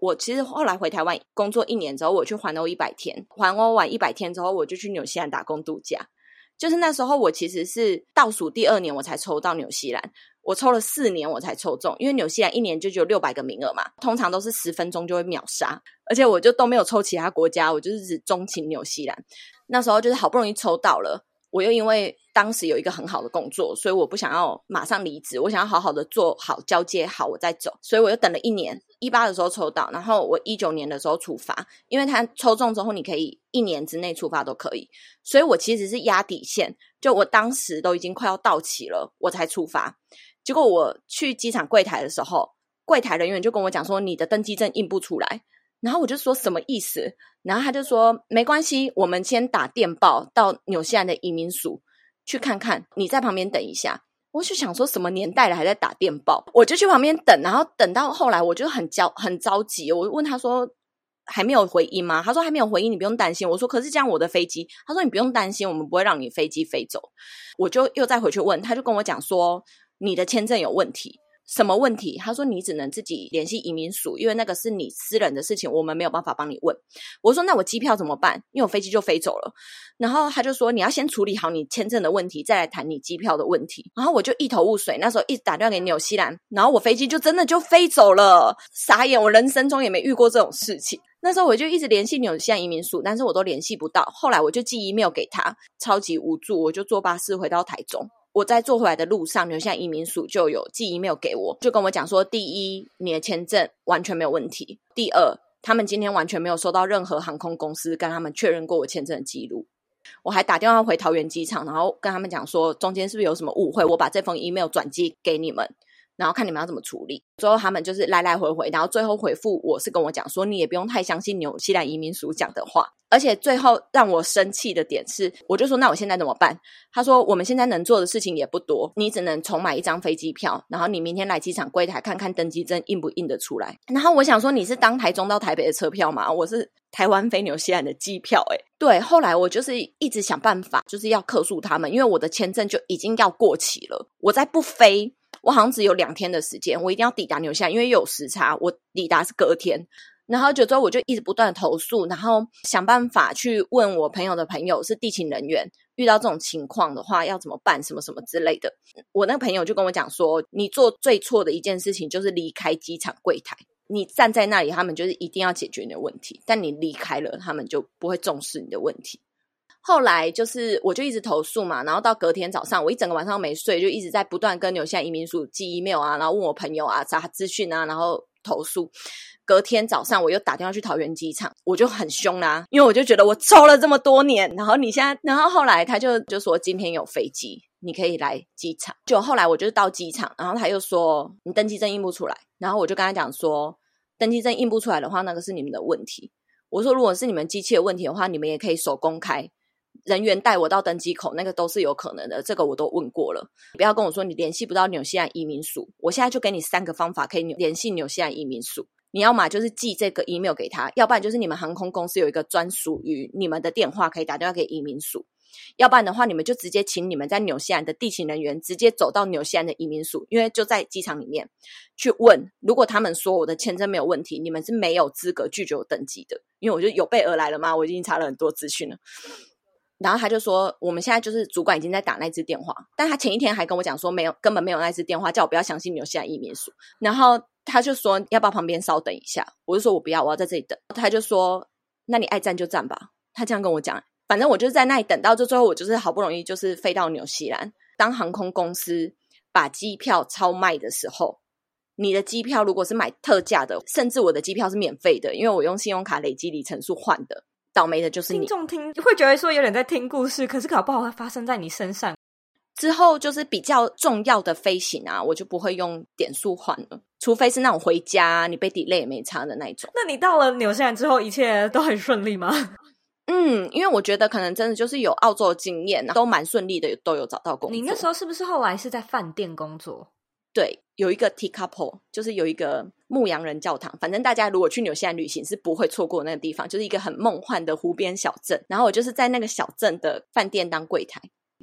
我其实后来回台湾工作一年之后，我去环欧一百天，环欧完一百天之后，我就去纽西兰打工度假。就是那时候，我其实是倒数第二年我才抽到纽西兰，我抽了四年我才抽中，因为纽西兰一年就只有六百个名额嘛，通常都是十分钟就会秒杀，而且我就都没有抽其他国家，我就是只钟情纽西兰。那时候就是好不容易抽到了。我又因为当时有一个很好的工作，所以我不想要马上离职，我想要好好的做好交接好，我再走。所以我又等了一年，一八的时候抽到，然后我一九年的时候出发，因为他抽中之后你可以一年之内出发都可以，所以我其实是压底线，就我当时都已经快要到期了，我才出发。结果我去机场柜台的时候，柜台人员就跟我讲说，你的登机证印不出来。然后我就说什么意思？然后他就说没关系，我们先打电报到纽西兰的移民署去看看。你在旁边等一下。我就想说什么年代了还在打电报？我就去旁边等，然后等到后来我就很焦很着急。我问他说还没有回音吗？他说还没有回音，你不用担心。我说可是这样我的飞机，他说你不用担心，我们不会让你飞机飞走。我就又再回去问，他就跟我讲说你的签证有问题。什么问题？他说你只能自己联系移民署，因为那个是你私人的事情，我们没有办法帮你问。我说那我机票怎么办？因为我飞机就飞走了。然后他就说你要先处理好你签证的问题，再来谈你机票的问题。然后我就一头雾水，那时候一直打电话给纽西兰，然后我飞机就真的就飞走了，傻眼！我人生中也没遇过这种事情。那时候我就一直联系纽西兰移民署，但是我都联系不到。后来我就寄 email 给他，超级无助，我就坐巴士回到台中。我在坐回来的路上，留下移民署就有寄 email 给我，就跟我讲说：第一，你的签证完全没有问题；第二，他们今天完全没有收到任何航空公司跟他们确认过我签证的记录。我还打电话回桃园机场，然后跟他们讲说，中间是不是有什么误会？我把这封 email 转寄给你们，然后看你们要怎么处理。最后他们就是来来回回，然后最后回复我是跟我讲说，你也不用太相信纽西兰移民署讲的话。而且最后让我生气的点是，我就说那我现在怎么办？他说我们现在能做的事情也不多，你只能重买一张飞机票，然后你明天来机场柜台看看登机证印不印得出来。然后我想说你是当台中到台北的车票吗？我是台湾飞纽西兰的机票，诶对。后来我就是一直想办法，就是要克诉他们，因为我的签证就已经要过期了，我再不飞，我好像只有两天的时间，我一定要抵达纽西兰，因为有时差，我抵达是隔天。然后就之后我就一直不断投诉，然后想办法去问我朋友的朋友是地勤人员，遇到这种情况的话要怎么办，什么什么之类的。我那个朋友就跟我讲说，你做最错的一件事情就是离开机场柜台，你站在那里，他们就是一定要解决你的问题，但你离开了，他们就不会重视你的问题。后来就是我就一直投诉嘛，然后到隔天早上，我一整个晚上没睡，就一直在不断跟纽西兰移民署寄 email 啊，然后问我朋友啊，查资讯啊，然后投诉。隔天早上我又打电话去桃园机场，我就很凶啦，因为我就觉得我抽了这么多年，然后你现在，然后后来他就就说今天有飞机，你可以来机场。就后来我就到机场，然后他又说你登机证印不出来，然后我就跟他讲说登机证印不出来的话，那个是你们的问题。我说如果是你们机器的问题的话，你们也可以手工开，人员带我到登机口，那个都是有可能的。这个我都问过了，不要跟我说你联系不到纽西兰移民署，我现在就给你三个方法可以联系纽西兰移民署。你要嘛就是寄这个 email 给他，要不然就是你们航空公司有一个专属于你们的电话，可以打电话给移民署。要不然的话，你们就直接请你们在纽西兰的地勤人员直接走到纽西兰的移民署，因为就在机场里面去问。如果他们说我的签证没有问题，你们是没有资格拒绝我登机的，因为我就有备而来了嘛，我已经查了很多资讯了。然后他就说，我们现在就是主管已经在打那支电话，但他前一天还跟我讲说没有，根本没有那支电话，叫我不要相信纽西兰移民署。然后。他就说要不要旁边稍等一下，我就说我不要，我要在这里等。他就说那你爱站就站吧。他这样跟我讲，反正我就在那里等到就最后，我就是好不容易就是飞到纽西兰。当航空公司把机票超卖的时候，你的机票如果是买特价的，甚至我的机票是免费的，因为我用信用卡累积里程数换的。倒霉的就是你。听
众听会觉得说有点在听故事，可是搞不好会发生在你身上。
之后就是比较重要的飞行啊，我就不会用点数换了，除非是那种回家你被 delay 也没差的那种。
那你到了纽西兰之后，一切都很顺利吗？
嗯，因为我觉得可能真的就是有澳洲的经验，都蛮顺利的，都有找到工作。
你那时候是不是后来是在饭店工作？
对，有一个 Tekapo，就是有一个牧羊人教堂。反正大家如果去纽西兰旅行，是不会错过那个地方，就是一个很梦幻的湖边小镇。然后我就是在那个小镇的饭店当柜台。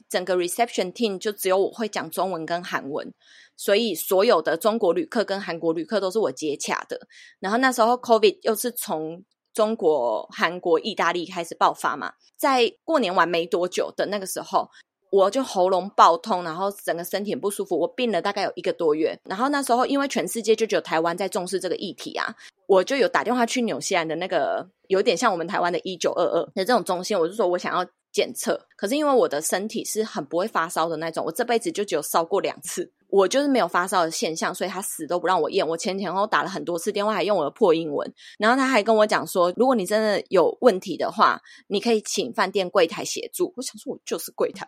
整个 reception team 就只有我会讲中文跟韩文，所以所有的中国旅客跟韩国旅客都是我接洽的。然后那时候 COVID 又是从中国、韩国、意大利开始爆发嘛，在过年完没多久的那个时候，我就喉咙爆痛，然后整个身体很不舒服，我病了大概有一个多月。然后那时候因为全世界就只有台湾在重视这个议题啊，我就有打电话去纽西兰的那个有点像我们台湾的一九二二的这种中心，我就说我想要。检测，可是因为我的身体是很不会发烧的那种，我这辈子就只有烧过两次，我就是没有发烧的现象，所以他死都不让我验。我前前后后打了很多次电话，还用我的破英文，然后他还跟我讲说，如果你真的有问题的话，你可以请饭店柜台协助。我想说，我就是柜台。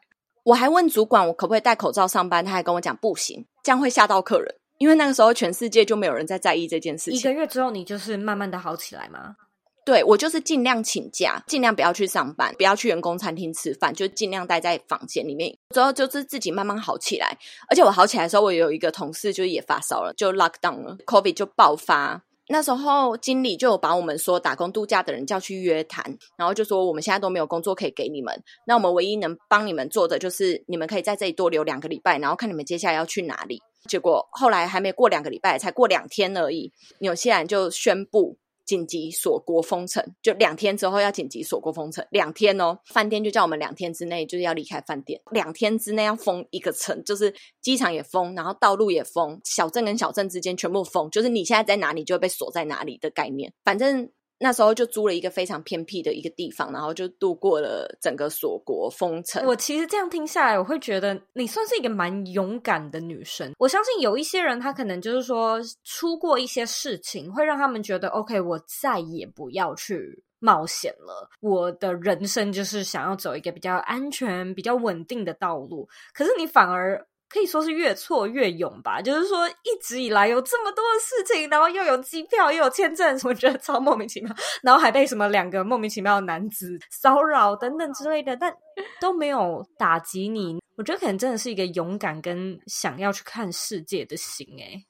我还问主管我可不可以戴口罩上班，他还跟我讲不行，这样会吓到客人，因为那个时候全世界就没有人在在意这件事情。
一个月之后，你就是慢慢的好起来吗？
对，我就是尽量请假，尽量不要去上班，不要去员工餐厅吃饭，就尽量待在房间里面。之后就是自己慢慢好起来。而且我好起来的时候，我有一个同事就也发烧了，就 lock down 了，COVID 就爆发。那时候经理就有把我们说打工度假的人叫去约谈，然后就说我们现在都没有工作可以给你们，那我们唯一能帮你们做的就是你们可以在这里多留两个礼拜，然后看你们接下来要去哪里。结果后来还没过两个礼拜，才过两天而已，纽西兰就宣布。紧急锁国封城，就两天之后要紧急锁国封城，两天哦，饭店就叫我们两天之内就是要离开饭店，两天之内要封一个城，就是机场也封，然后道路也封，小镇跟小镇之间全部封，就是你现在在哪里就会被锁在哪里的概念，反正。那时候就租了一个非常偏僻的一个地方，然后就度过了整个锁国封城。
我其实这样听下来，我会觉得你算是一个蛮勇敢的女生。我相信有一些人，他可能就是说出过一些事情，会让他们觉得 OK，我再也不要去冒险了。我的人生就是想要走一个比较安全、比较稳定的道路。可是你反而可以说是越挫越勇吧。就是说，一直以来有这么多的事情，然后又有机票，又有签证，<laughs> 我觉得超莫名其妙。然后还被什么两个莫名其妙的男子骚扰等等之类的，但都没有打击你。我觉得可能真的是一个勇敢跟想要去看世界的心。诶，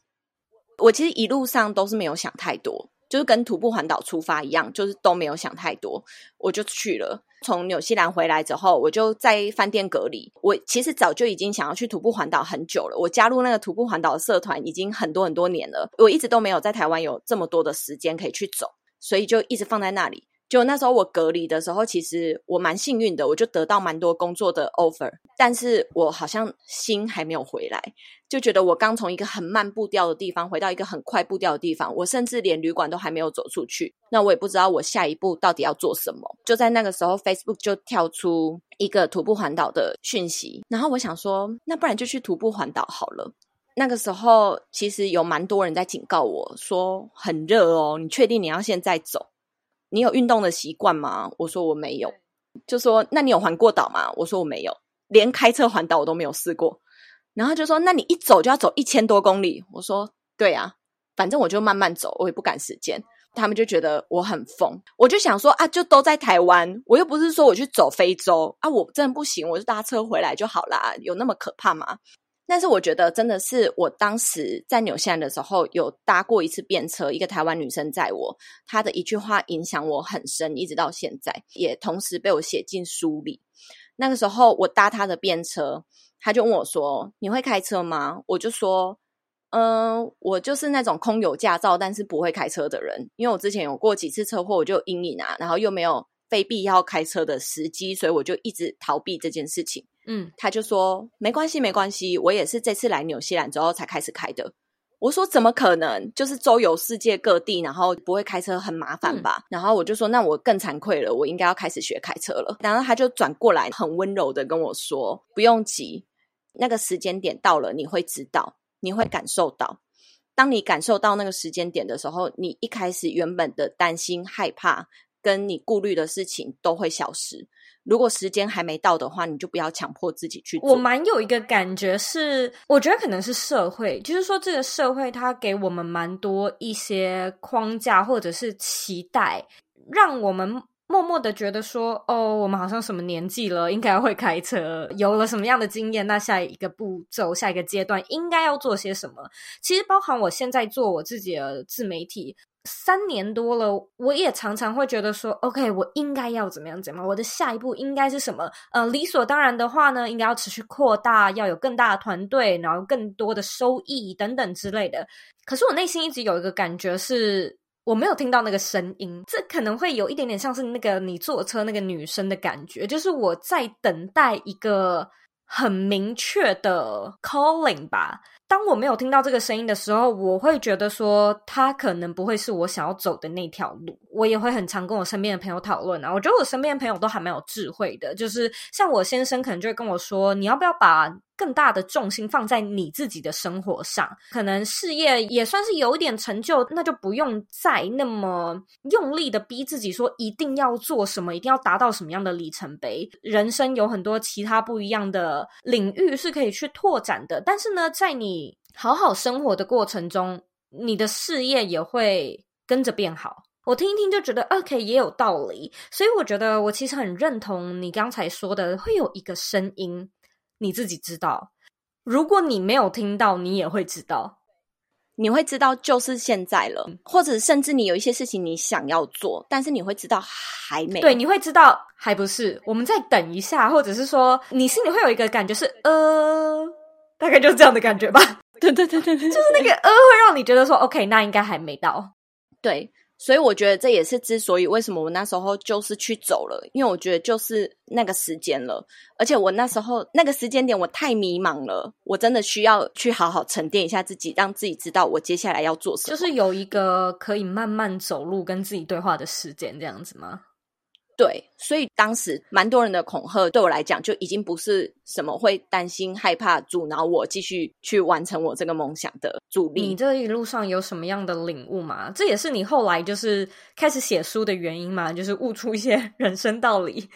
我其实一路上都是没有想太多。就是跟徒步环岛出发一样，就是都没有想太多，我就去了。从纽西兰回来之后，我就在饭店隔离。我其实早就已经想要去徒步环岛很久了。我加入那个徒步环岛的社团已经很多很多年了。我一直都没有在台湾有这么多的时间可以去走，所以就一直放在那里。就那时候我隔离的时候，其实我蛮幸运的，我就得到蛮多工作的 offer，但是我好像心还没有回来，就觉得我刚从一个很慢步调的地方回到一个很快步调的地方，我甚至连旅馆都还没有走出去，那我也不知道我下一步到底要做什么。就在那个时候，Facebook 就跳出一个徒步环岛的讯息，然后我想说，那不然就去徒步环岛好了。那个时候其实有蛮多人在警告我说，很热哦，你确定你要现在走？你有运动的习惯吗？我说我没有。就说那你有环过岛吗？我说我没有，连开车环岛我都没有试过。然后就说那你一走就要走一千多公里。我说对啊，反正我就慢慢走，我也不赶时间。他们就觉得我很疯。我就想说啊，就都在台湾，我又不是说我去走非洲啊，我真的不行，我就搭车回来就好啦，有那么可怕吗？但是我觉得真的是，我当时在纽西兰的时候有搭过一次便车，一个台湾女生载我，她的一句话影响我很深，一直到现在，也同时被我写进书里。那个时候我搭她的便车，她就问我说：“你会开车吗？”我就说：“嗯、我就是那种空有驾照但是不会开车的人，因为我之前有过几次车祸，我就有阴影啊，然后又没有非必要开车的时机，所以我就一直逃避这件事情。”嗯，他就说没关系，没关系，我也是这次来纽西兰之后才开始开的。我说怎么可能？就是周游世界各地，然后不会开车很麻烦吧？嗯、然后我就说那我更惭愧了，我应该要开始学开车了。然后他就转过来，很温柔的跟我说：“不用急，那个时间点到了，你会知道，你会感受到。当你感受到那个时间点的时候，你一开始原本的担心、害怕跟你顾虑的事情都会消失。”如果时间还没到的话，你就不要强迫自己去做。
我蛮有一个感觉是，我觉得可能是社会，就是说这个社会它给我们蛮多一些框架或者是期待，让我们默默的觉得说，哦，我们好像什么年纪了，应该会开车，有了什么样的经验，那下一个步骤、下一个阶段应该要做些什么。其实包含我现在做我自己的自媒体。三年多了，我也常常会觉得说，OK，我应该要怎么样怎么？我的下一步应该是什么？呃，理所当然的话呢，应该要持续扩大，要有更大的团队，然后更多的收益等等之类的。可是我内心一直有一个感觉是，我没有听到那个声音。这可能会有一点点像是那个你坐车那个女生的感觉，就是我在等待一个很明确的 calling 吧。当我没有听到这个声音的时候，我会觉得说，他可能不会是我想要走的那条路。我也会很常跟我身边的朋友讨论啊。我觉得我身边的朋友都还蛮有智慧的，就是像我先生可能就会跟我说，你要不要把更大的重心放在你自己的生活上？可能事业也算是有一点成就，那就不用再那么用力的逼自己说一定要做什么，一定要达到什么样的里程碑。人生有很多其他不一样的领域是可以去拓展的，但是呢，在你你好好生活的过程中，你的事业也会跟着变好。我听一听就觉得 OK，也有道理。所以我觉得我其实很认同你刚才说的，会有一个声音，你自己知道。如果你没有听到，你也会知道，
你会知道就是现在了，或者甚至你有一些事情你想要做，但是你会知道还没。
对，你会知道还不是，我们再等一下，或者是说你心里会有一个感觉是呃。大概就是这样的感觉吧。<laughs>
对对对对对，
就是那个呃，会让你觉得说，OK，那应该还没到。
对，所以我觉得这也是之所以为什么我那时候就是去走了，因为我觉得就是那个时间了，而且我那时候那个时间点我太迷茫了，我真的需要去好好沉淀一下自己，让自己知道我接下来要做什么，
就是有一个可以慢慢走路跟自己对话的时间，这样子吗？
对，所以当时蛮多人的恐吓，对我来讲就已经不是什么会担心、害怕、阻挠我继续去完成我这个梦想的阻力。
你这一路上有什么样的领悟吗？这也是你后来就是开始写书的原因嘛？就是悟出一些 <laughs> 人生道理。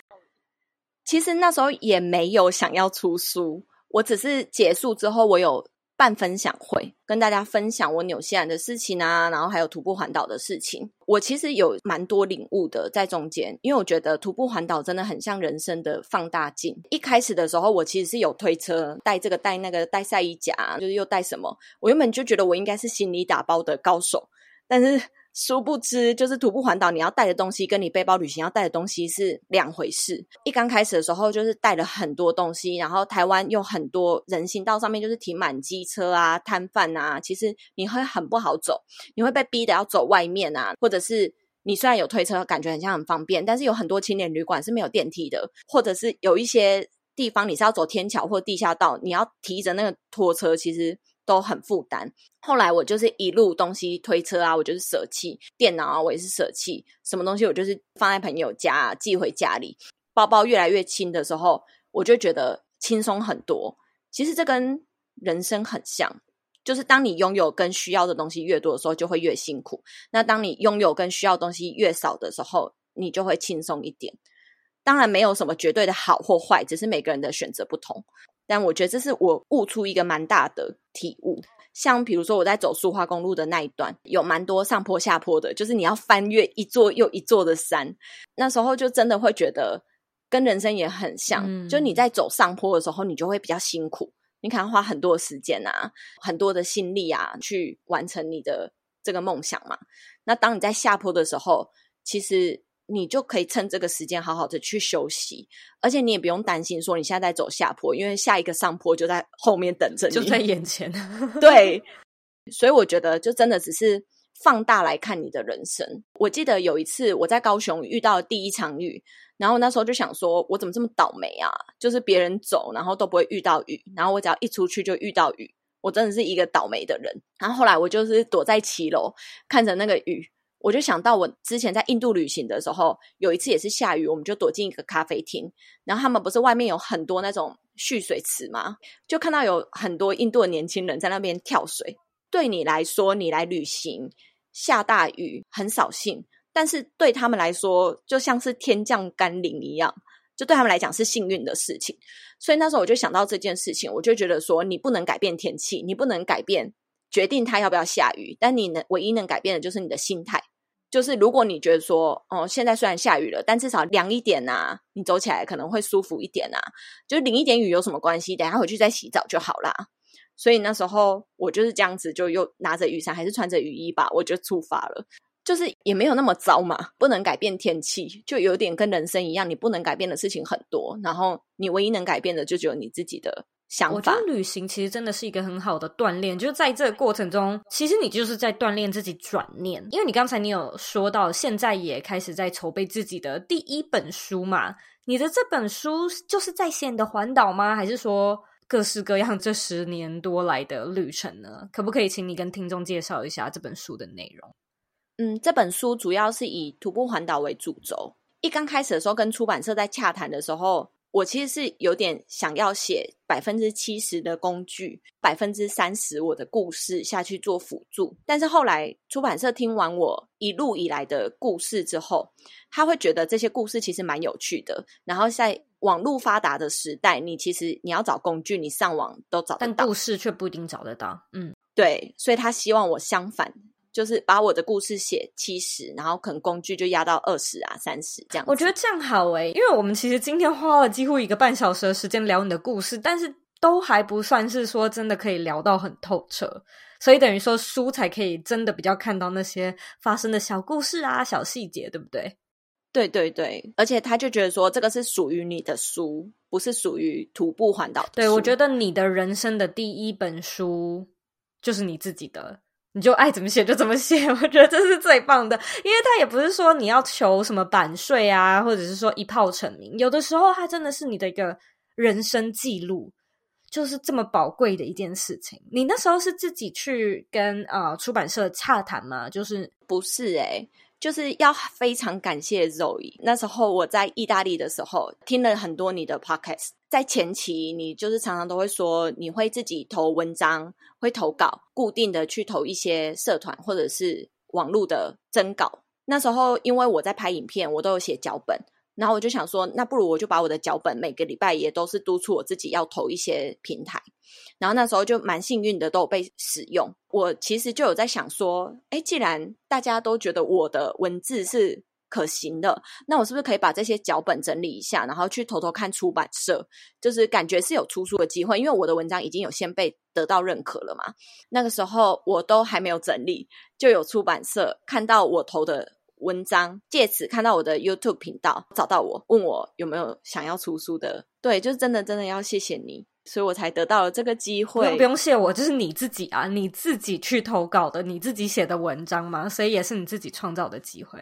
其实那时候也没有想要出书，我只是结束之后，我有办分享会，跟大家分享我纽西兰的事情啊，然后还有徒步环岛的事情。我其实有蛮多领悟的在中间，因为我觉得徒步环岛真的很像人生的放大镜。一开始的时候，我其实是有推车，带这个带那个，带晒衣夹，就是又带什么。我原本就觉得我应该是行李打包的高手，但是。殊不知，就是徒步环岛，你要带的东西跟你背包旅行要带的东西是两回事。一刚开始的时候，就是带了很多东西，然后台湾又很多人行道上面就是停满机车啊、摊贩啊，其实你会很不好走，你会被逼得要走外面啊，或者是你虽然有推车，感觉很像很方便，但是有很多青年旅馆是没有电梯的，或者是有一些地方你是要走天桥或地下道，你要提着那个拖车，其实。都很负担。后来我就是一路东西推车啊，我就是舍弃电脑啊，我也是舍弃什么东西，我就是放在朋友家，寄回家里。包包越来越轻的时候，我就觉得轻松很多。其实这跟人生很像，就是当你拥有跟需要的东西越多的时候，就会越辛苦。那当你拥有跟需要东西越少的时候，你就会轻松一点。当然没有什么绝对的好或坏，只是每个人的选择不同。但我觉得这是我悟出一个蛮大的体悟，像比如说我在走苏花公路的那一段，有蛮多上坡下坡的，就是你要翻越一座又一座的山，那时候就真的会觉得跟人生也很像，嗯、就你在走上坡的时候，你就会比较辛苦，你可能花很多时间啊，很多的心力啊，去完成你的这个梦想嘛。那当你在下坡的时候，其实。你就可以趁这个时间好好的去休息，而且你也不用担心说你现在在走下坡，因为下一个上坡就在后面等着你，
就在 <laughs> 眼前。
对，所以我觉得就真的只是放大来看你的人生。我记得有一次我在高雄遇到第一场雨，然后那时候就想说，我怎么这么倒霉啊？就是别人走，然后都不会遇到雨，然后我只要一出去就遇到雨，我真的是一个倒霉的人。然后后来我就是躲在七楼看着那个雨。我就想到我之前在印度旅行的时候，有一次也是下雨，我们就躲进一个咖啡厅，然后他们不是外面有很多那种蓄水池吗？就看到有很多印度的年轻人在那边跳水。对你来说，你来旅行下大雨很扫兴，但是对他们来说，就像是天降甘霖一样，就对他们来讲是幸运的事情。所以那时候我就想到这件事情，我就觉得说，你不能改变天气，你不能改变决定它要不要下雨，但你能唯一能改变的就是你的心态。就是如果你觉得说，哦，现在虽然下雨了，但至少凉一点呐，你走起来可能会舒服一点呐。就淋一点雨有什么关系？等下回去再洗澡就好啦。所以那时候我就是这样子，就又拿着雨伞，还是穿着雨衣吧，我就出发了。就是也没有那么糟嘛，不能改变天气，就有点跟人生一样，你不能改变的事情很多，然后你唯一能改变的就只有你自己的。我觉得旅行其实真的是一个很好的锻炼，就是在这个过程中，其实你就是在锻炼自己转念。因为你刚才你有说到，现在也开始在筹备自己的第一本书嘛？你的这本书就是在写你的环岛吗？还是说各式各样这十年多来的旅程呢？可不可以请你跟听众介绍一下这本书的内容？嗯，这本书主要是以徒步环岛为主轴。一刚开始的时候，跟出版社在洽谈的时候。我其实是有点想要写百分之七十的工具，百分之三十我的故事下去做辅助。但是后来出版社听完我一路以来的故事之后，他会觉得这些故事其实蛮有趣的。然后在网络发达的时代，你其实你要找工具，你上网都找得到，但故事却不一定找得到。嗯，对，所以他希望我相反。就是把我的故事写七十，然后可能工具就压到二十啊、三十这样。我觉得这样好诶，因为我们其实今天花了几乎一个半小时的时间聊你的故事，但是都还不算是说真的可以聊到很透彻，所以等于说书才可以真的比较看到那些发生的小故事啊、小细节，对不对？对对对，而且他就觉得说这个是属于你的书，不是属于徒步环岛。对，我觉得你的人生的第一本书就是你自己的。你就爱怎么写就怎么写，<laughs> 我觉得这是最棒的，因为他也不是说你要求什么版税啊，或者是说一炮成名，有的时候它真的是你的一个人生记录，就是这么宝贵的一件事情。你那时候是自己去跟呃出版社洽谈吗？就是不是诶、就是要非常感谢 Zoe。那时候我在意大利的时候，听了很多你的 podcast。在前期，你就是常常都会说你会自己投文章，会投稿，固定的去投一些社团或者是网络的征稿。那时候因为我在拍影片，我都有写脚本，然后我就想说，那不如我就把我的脚本每个礼拜也都是督促我自己要投一些平台。然后那时候就蛮幸运的，都有被使用。我其实就有在想说，诶，既然大家都觉得我的文字是可行的，那我是不是可以把这些脚本整理一下，然后去偷偷看出版社，就是感觉是有出书的机会，因为我的文章已经有先被得到认可了嘛。那个时候我都还没有整理，就有出版社看到我投的文章，借此看到我的 YouTube 频道，找到我，问我有没有想要出书的。对，就是真的真的要谢谢你。所以我才得到了这个机会。不用，
谢我，就是你自己啊，你自己去投稿的，你自己写的文章嘛，所以也是你自己创造的机会。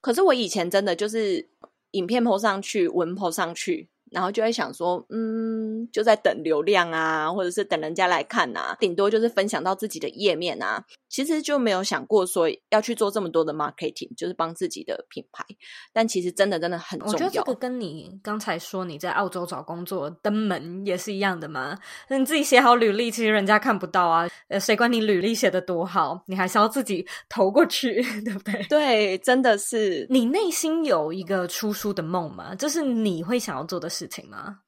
可是我以前真的就是影片 po 上去，文 po 上去。然后就会想说，嗯，就在等流量啊，或者是等人家来看啊，顶多就是分享到自己的页面啊。其实就没有想过说要去做这么多的 marketing，就是帮自己的品牌。但其实真的真的很重要。
我觉得这个跟你刚才说你在澳洲找工作登门也是一样的嘛。那你自己写好履历，其实人家看不到啊。呃，谁管你履历写的多好，你还是要自己投过去，<laughs> 对不对？
对，真的是。
你内心有一个出书的梦吗？这是你会想要做的事。事情吗？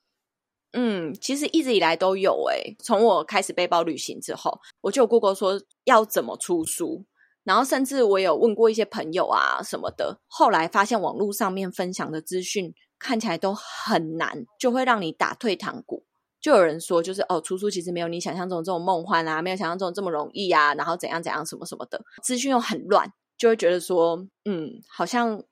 嗯，其实一直以来都有诶。从我开始背包旅行之后，我就有姑姑说要怎么出书，然后甚至我有问过一些朋友啊什么的。后来发现网络上面分享的资讯看起来都很难，就会让你打退堂鼓。就有人说，就是哦，出书其实没有你想象中这种梦幻啊，没有想象中这么容易啊，然后怎样怎样什么什么的，资讯又很乱，就会觉得说，嗯，好像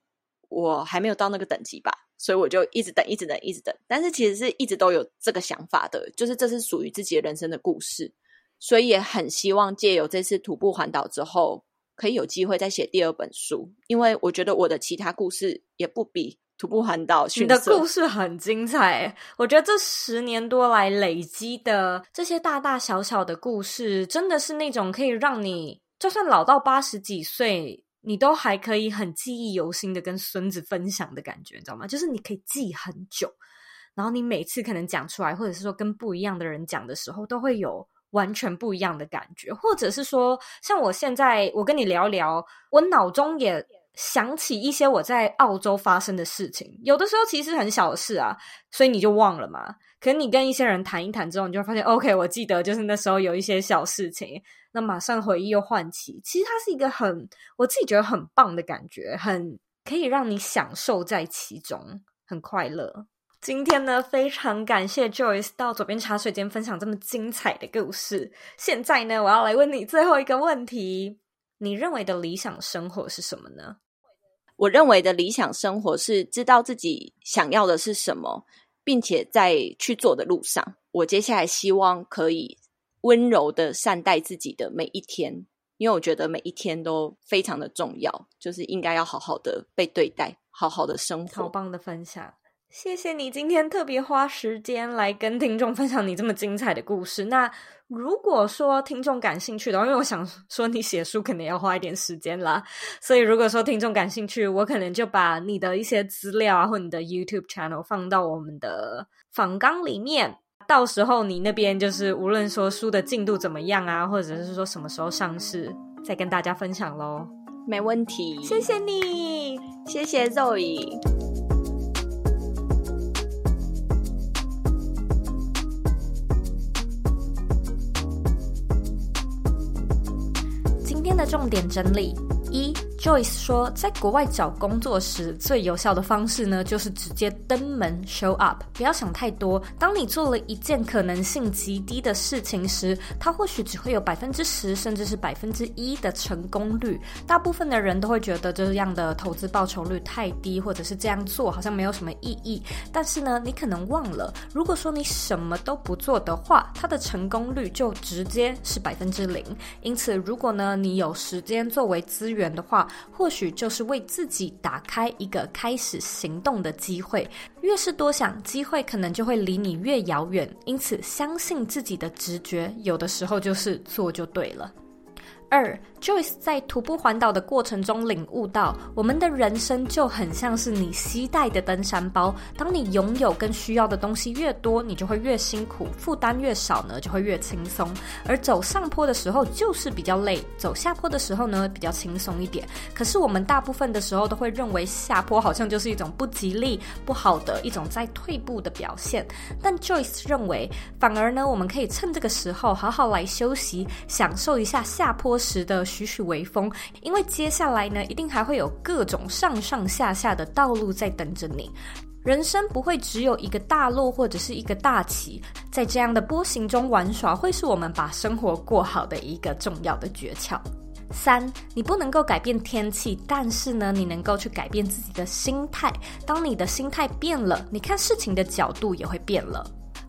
我还没有到那个等级吧。所以我就一直等，一直等，一直等。但是其实是一直都有这个想法的，就是这是属于自己的人生的故事，所以也很希望借由这次徒步环岛之后，可以有机会再写第二本书。因为我觉得我的其他故事也不比徒步环岛。
你的故事很精彩，我觉得这十年多来累积的这些大大小小的故事，真的是那种可以让你就算老到八十几岁。你都还可以很记忆犹新的跟孙子分享的感觉，你知道吗？就是你可以记很久，然后你每次可能讲出来，或者是说跟不一样的人讲的时候，都会有完全不一样的感觉，或者是说，像我现在我跟你聊聊，我脑中也想起一些我在澳洲发生的事情，有的时候其实很小的事啊，所以你就忘了嘛。可你跟一些人谈一谈之后，你就会发现，OK，我记得就是那时候有一些小事情。那马上回忆又唤起，其实它是一个很我自己觉得很棒的感觉，很可以让你享受在其中，很快乐。今天呢，非常感谢 Joyce 到左边茶水间分享这么精彩的故事。现在呢，我要来问你最后一个问题：你认为的理想生活是什么呢？
我认为的理想生活是知道自己想要的是什么，并且在去做的路上。我接下来希望可以。温柔的善待自己的每一天，因为我觉得每一天都非常的重要，就是应该要好好的被对待，好好的生活。
好棒的分享，谢谢你今天特别花时间来跟听众分享你这么精彩的故事。那如果说听众感兴趣的话，因为我想说你写书可能要花一点时间啦，所以如果说听众感兴趣，我可能就把你的一些资料啊，或你的 YouTube channel 放到我们的访纲里面。到时候你那边就是无论说书的进度怎么样啊，或者是说什么时候上市，再跟大家分享喽。
没问题，
谢谢你，
谢谢 Zoe。
今天的重点整理一。Joyce 说，在国外找工作时，最有效的方式呢，就是直接登门 show up，不要想太多。当你做了一件可能性极低的事情时，它或许只会有百分之十，甚至是百分之一的成功率。大部分的人都会觉得这样的投资报酬率太低，或者是这样做好像没有什么意义。但是呢，你可能忘了，如果说你什么都不做的话，它的成功率就直接是百分之零。因此，如果呢，你有时间作为资源的话，或许就是为自己打开一个开始行动的机会。越是多想，机会可能就会离你越遥远。因此，相信自己的直觉，有的时候就是做就对了。二，Joyce 在徒步环岛的过程中领悟到，我们的人生就很像是你携带的登山包。当你拥有跟需要的东西越多，你就会越辛苦；负担越少呢，就会越轻松。而走上坡的时候就是比较累，走下坡的时候呢，比较轻松一点。可是我们大部分的时候都会认为下坡好像就是一种不吉利、不好的一种在退步的表现。但 Joyce 认为，反而呢，我们可以趁这个时候好好来休息，享受一下下坡时的徐徐微风，因为接下来呢，一定还会有各种上上下下的道路在等着你。人生不会只有一个大落或者是一个大起，在这样的波形中玩耍，会是我们把生活过好的一个重要的诀窍。三，你不能够改变天气，但是呢，你能够去改变自己的心态。当你的心态变了，你看事情的角度也会变了。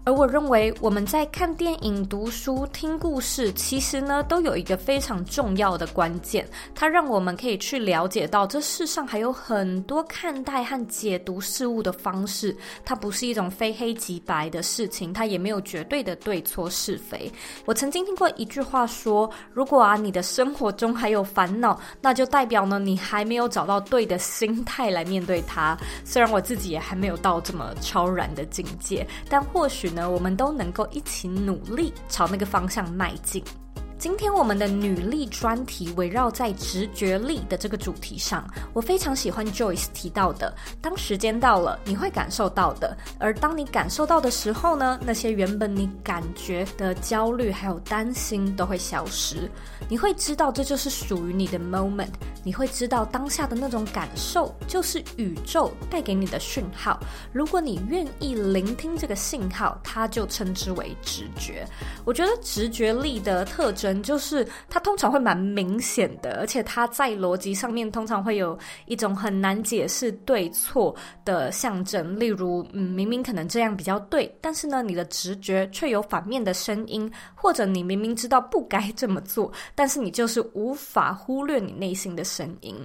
而我认为，我们在看电影、读书、听故事，其实呢，都有一个非常重要的关键，它让我们可以去了解到，这世上还有很多看待和解读事物的方式，它不是一种非黑即白的事情，它也没有绝对的对错是非。我曾经听过一句话说，如果啊，你的生活中还有烦恼，那就代表呢，你还没有找到对的心态来面对它。虽然我自己也还没有到这么超然的境界，但或许。呢，我们都能够一起努力，朝那个方向迈进。今天我们的女力专题围绕在直觉力的这个主题上，我非常喜欢 Joyce 提到的：当时间到了，你会感受到的；而当你感受到的时候呢，那些原本你感觉的焦虑还有担心都会消失。你会知道这就是属于你的 moment，你会知道当下的那种感受就是宇宙带给你的讯号。如果你愿意聆听这个信号，它就称之为直觉。我觉得直觉力的特征。就是它通常会蛮明显的，而且它在逻辑上面通常会有一种很难解释对错的象征。例如，嗯，明明可能这样比较对，但是呢，你的直觉却有反面的声音，或者你明明知道不该这么做，但是你就是无法忽略你内心的声音。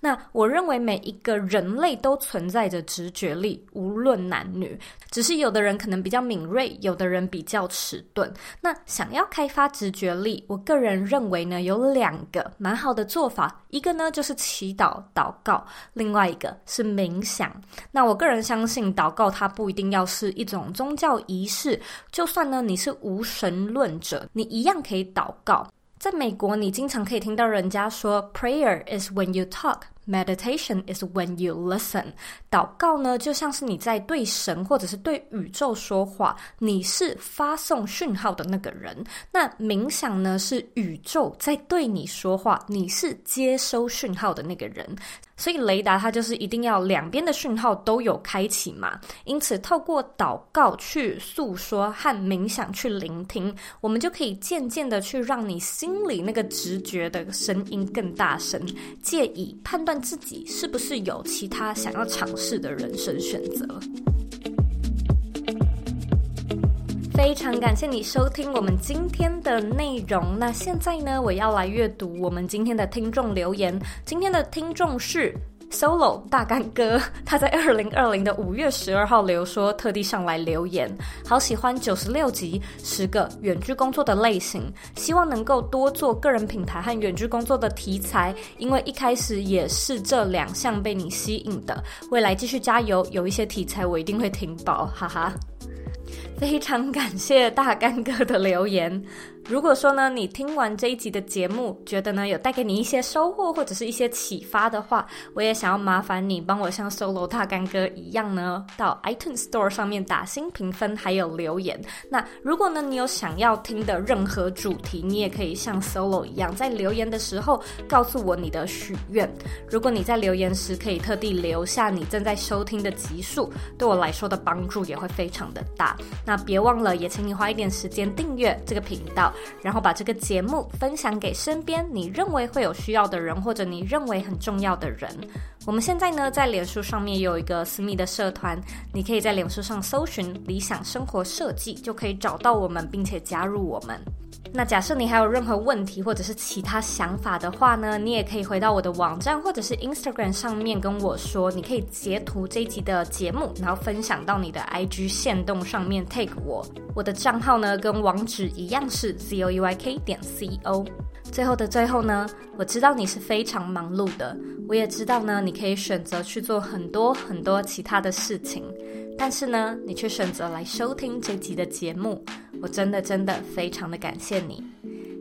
那我认为每一个人类都存在着直觉力，无论男女，只是有的人可能比较敏锐，有的人比较迟钝。那想要开发直觉力，我个人认为呢，有两个蛮好的做法，一个呢就是祈祷祷告，另外一个是冥想。那我个人相信，祷告它不一定要是一种宗教仪式，就算呢你是无神论者，你一样可以祷告。在美国，你经常可以听到人家说，Prayer is when you talk。Meditation is when you listen。祷告呢，就像是你在对神或者是对宇宙说话，你是发送讯号的那个人。那冥想呢，是宇宙在对你说话，你是接收讯号的那个人。所以雷达它就是一定要两边的讯号都有开启嘛。因此，透过祷告去诉说和冥想去聆听，我们就可以渐渐的去让你心里那个直觉的声音更大声，借以判断。自己是不是有其他想要尝试的人生选择？非常感谢你收听我们今天的内容。那现在呢，我要来阅读我们今天的听众留言。今天的听众是。Solo 大干哥，他在二零二零的五月十二号留说，特地上来留言，好喜欢九十六集十个远距工作的类型，希望能够多做个人品牌和远距工作的题材，因为一开始也是这两项被你吸引的，未来继续加油，有一些题材我一定会听报，哈哈。<laughs> 非常感谢大干哥的留言。如果说呢，你听完这一集的节目，觉得呢有带给你一些收获或者是一些启发的话，我也想要麻烦你帮我像 Solo 大干哥一样呢，到 iTunes Store 上面打星评分还有留言。那如果呢你有想要听的任何主题，你也可以像 Solo 一样，在留言的时候告诉我你的许愿。如果你在留言时可以特地留下你正在收听的集数，对我来说的帮助也会非常的大。那别忘了，也请你花一点时间订阅这个频道。然后把这个节目分享给身边你认为会有需要的人，或者你认为很重要的人。我们现在呢，在脸书上面有一个私密的社团，你可以在脸书上搜寻“理想生活设计”，就可以找到我们，并且加入我们。那假设你还有任何问题或者是其他想法的话呢，你也可以回到我的网站或者是 Instagram 上面跟我说。你可以截图这一集的节目，然后分享到你的 IG 限动上面 tag 我。我的账号呢跟网址一样是 zoyk 点 co。最后的最后呢，我知道你是非常忙碌的，我也知道呢，你可以选择去做很多很多其他的事情，但是呢，你却选择来收听这集的节目。我真的真的非常的感谢你。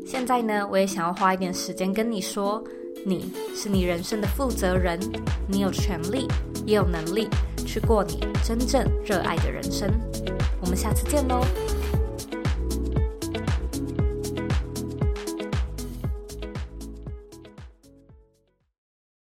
现在呢，我也想要花一点时间跟你说，你是你人生的负责人，你有权利也有能力去过你真正热爱的人生。我们下次见喽。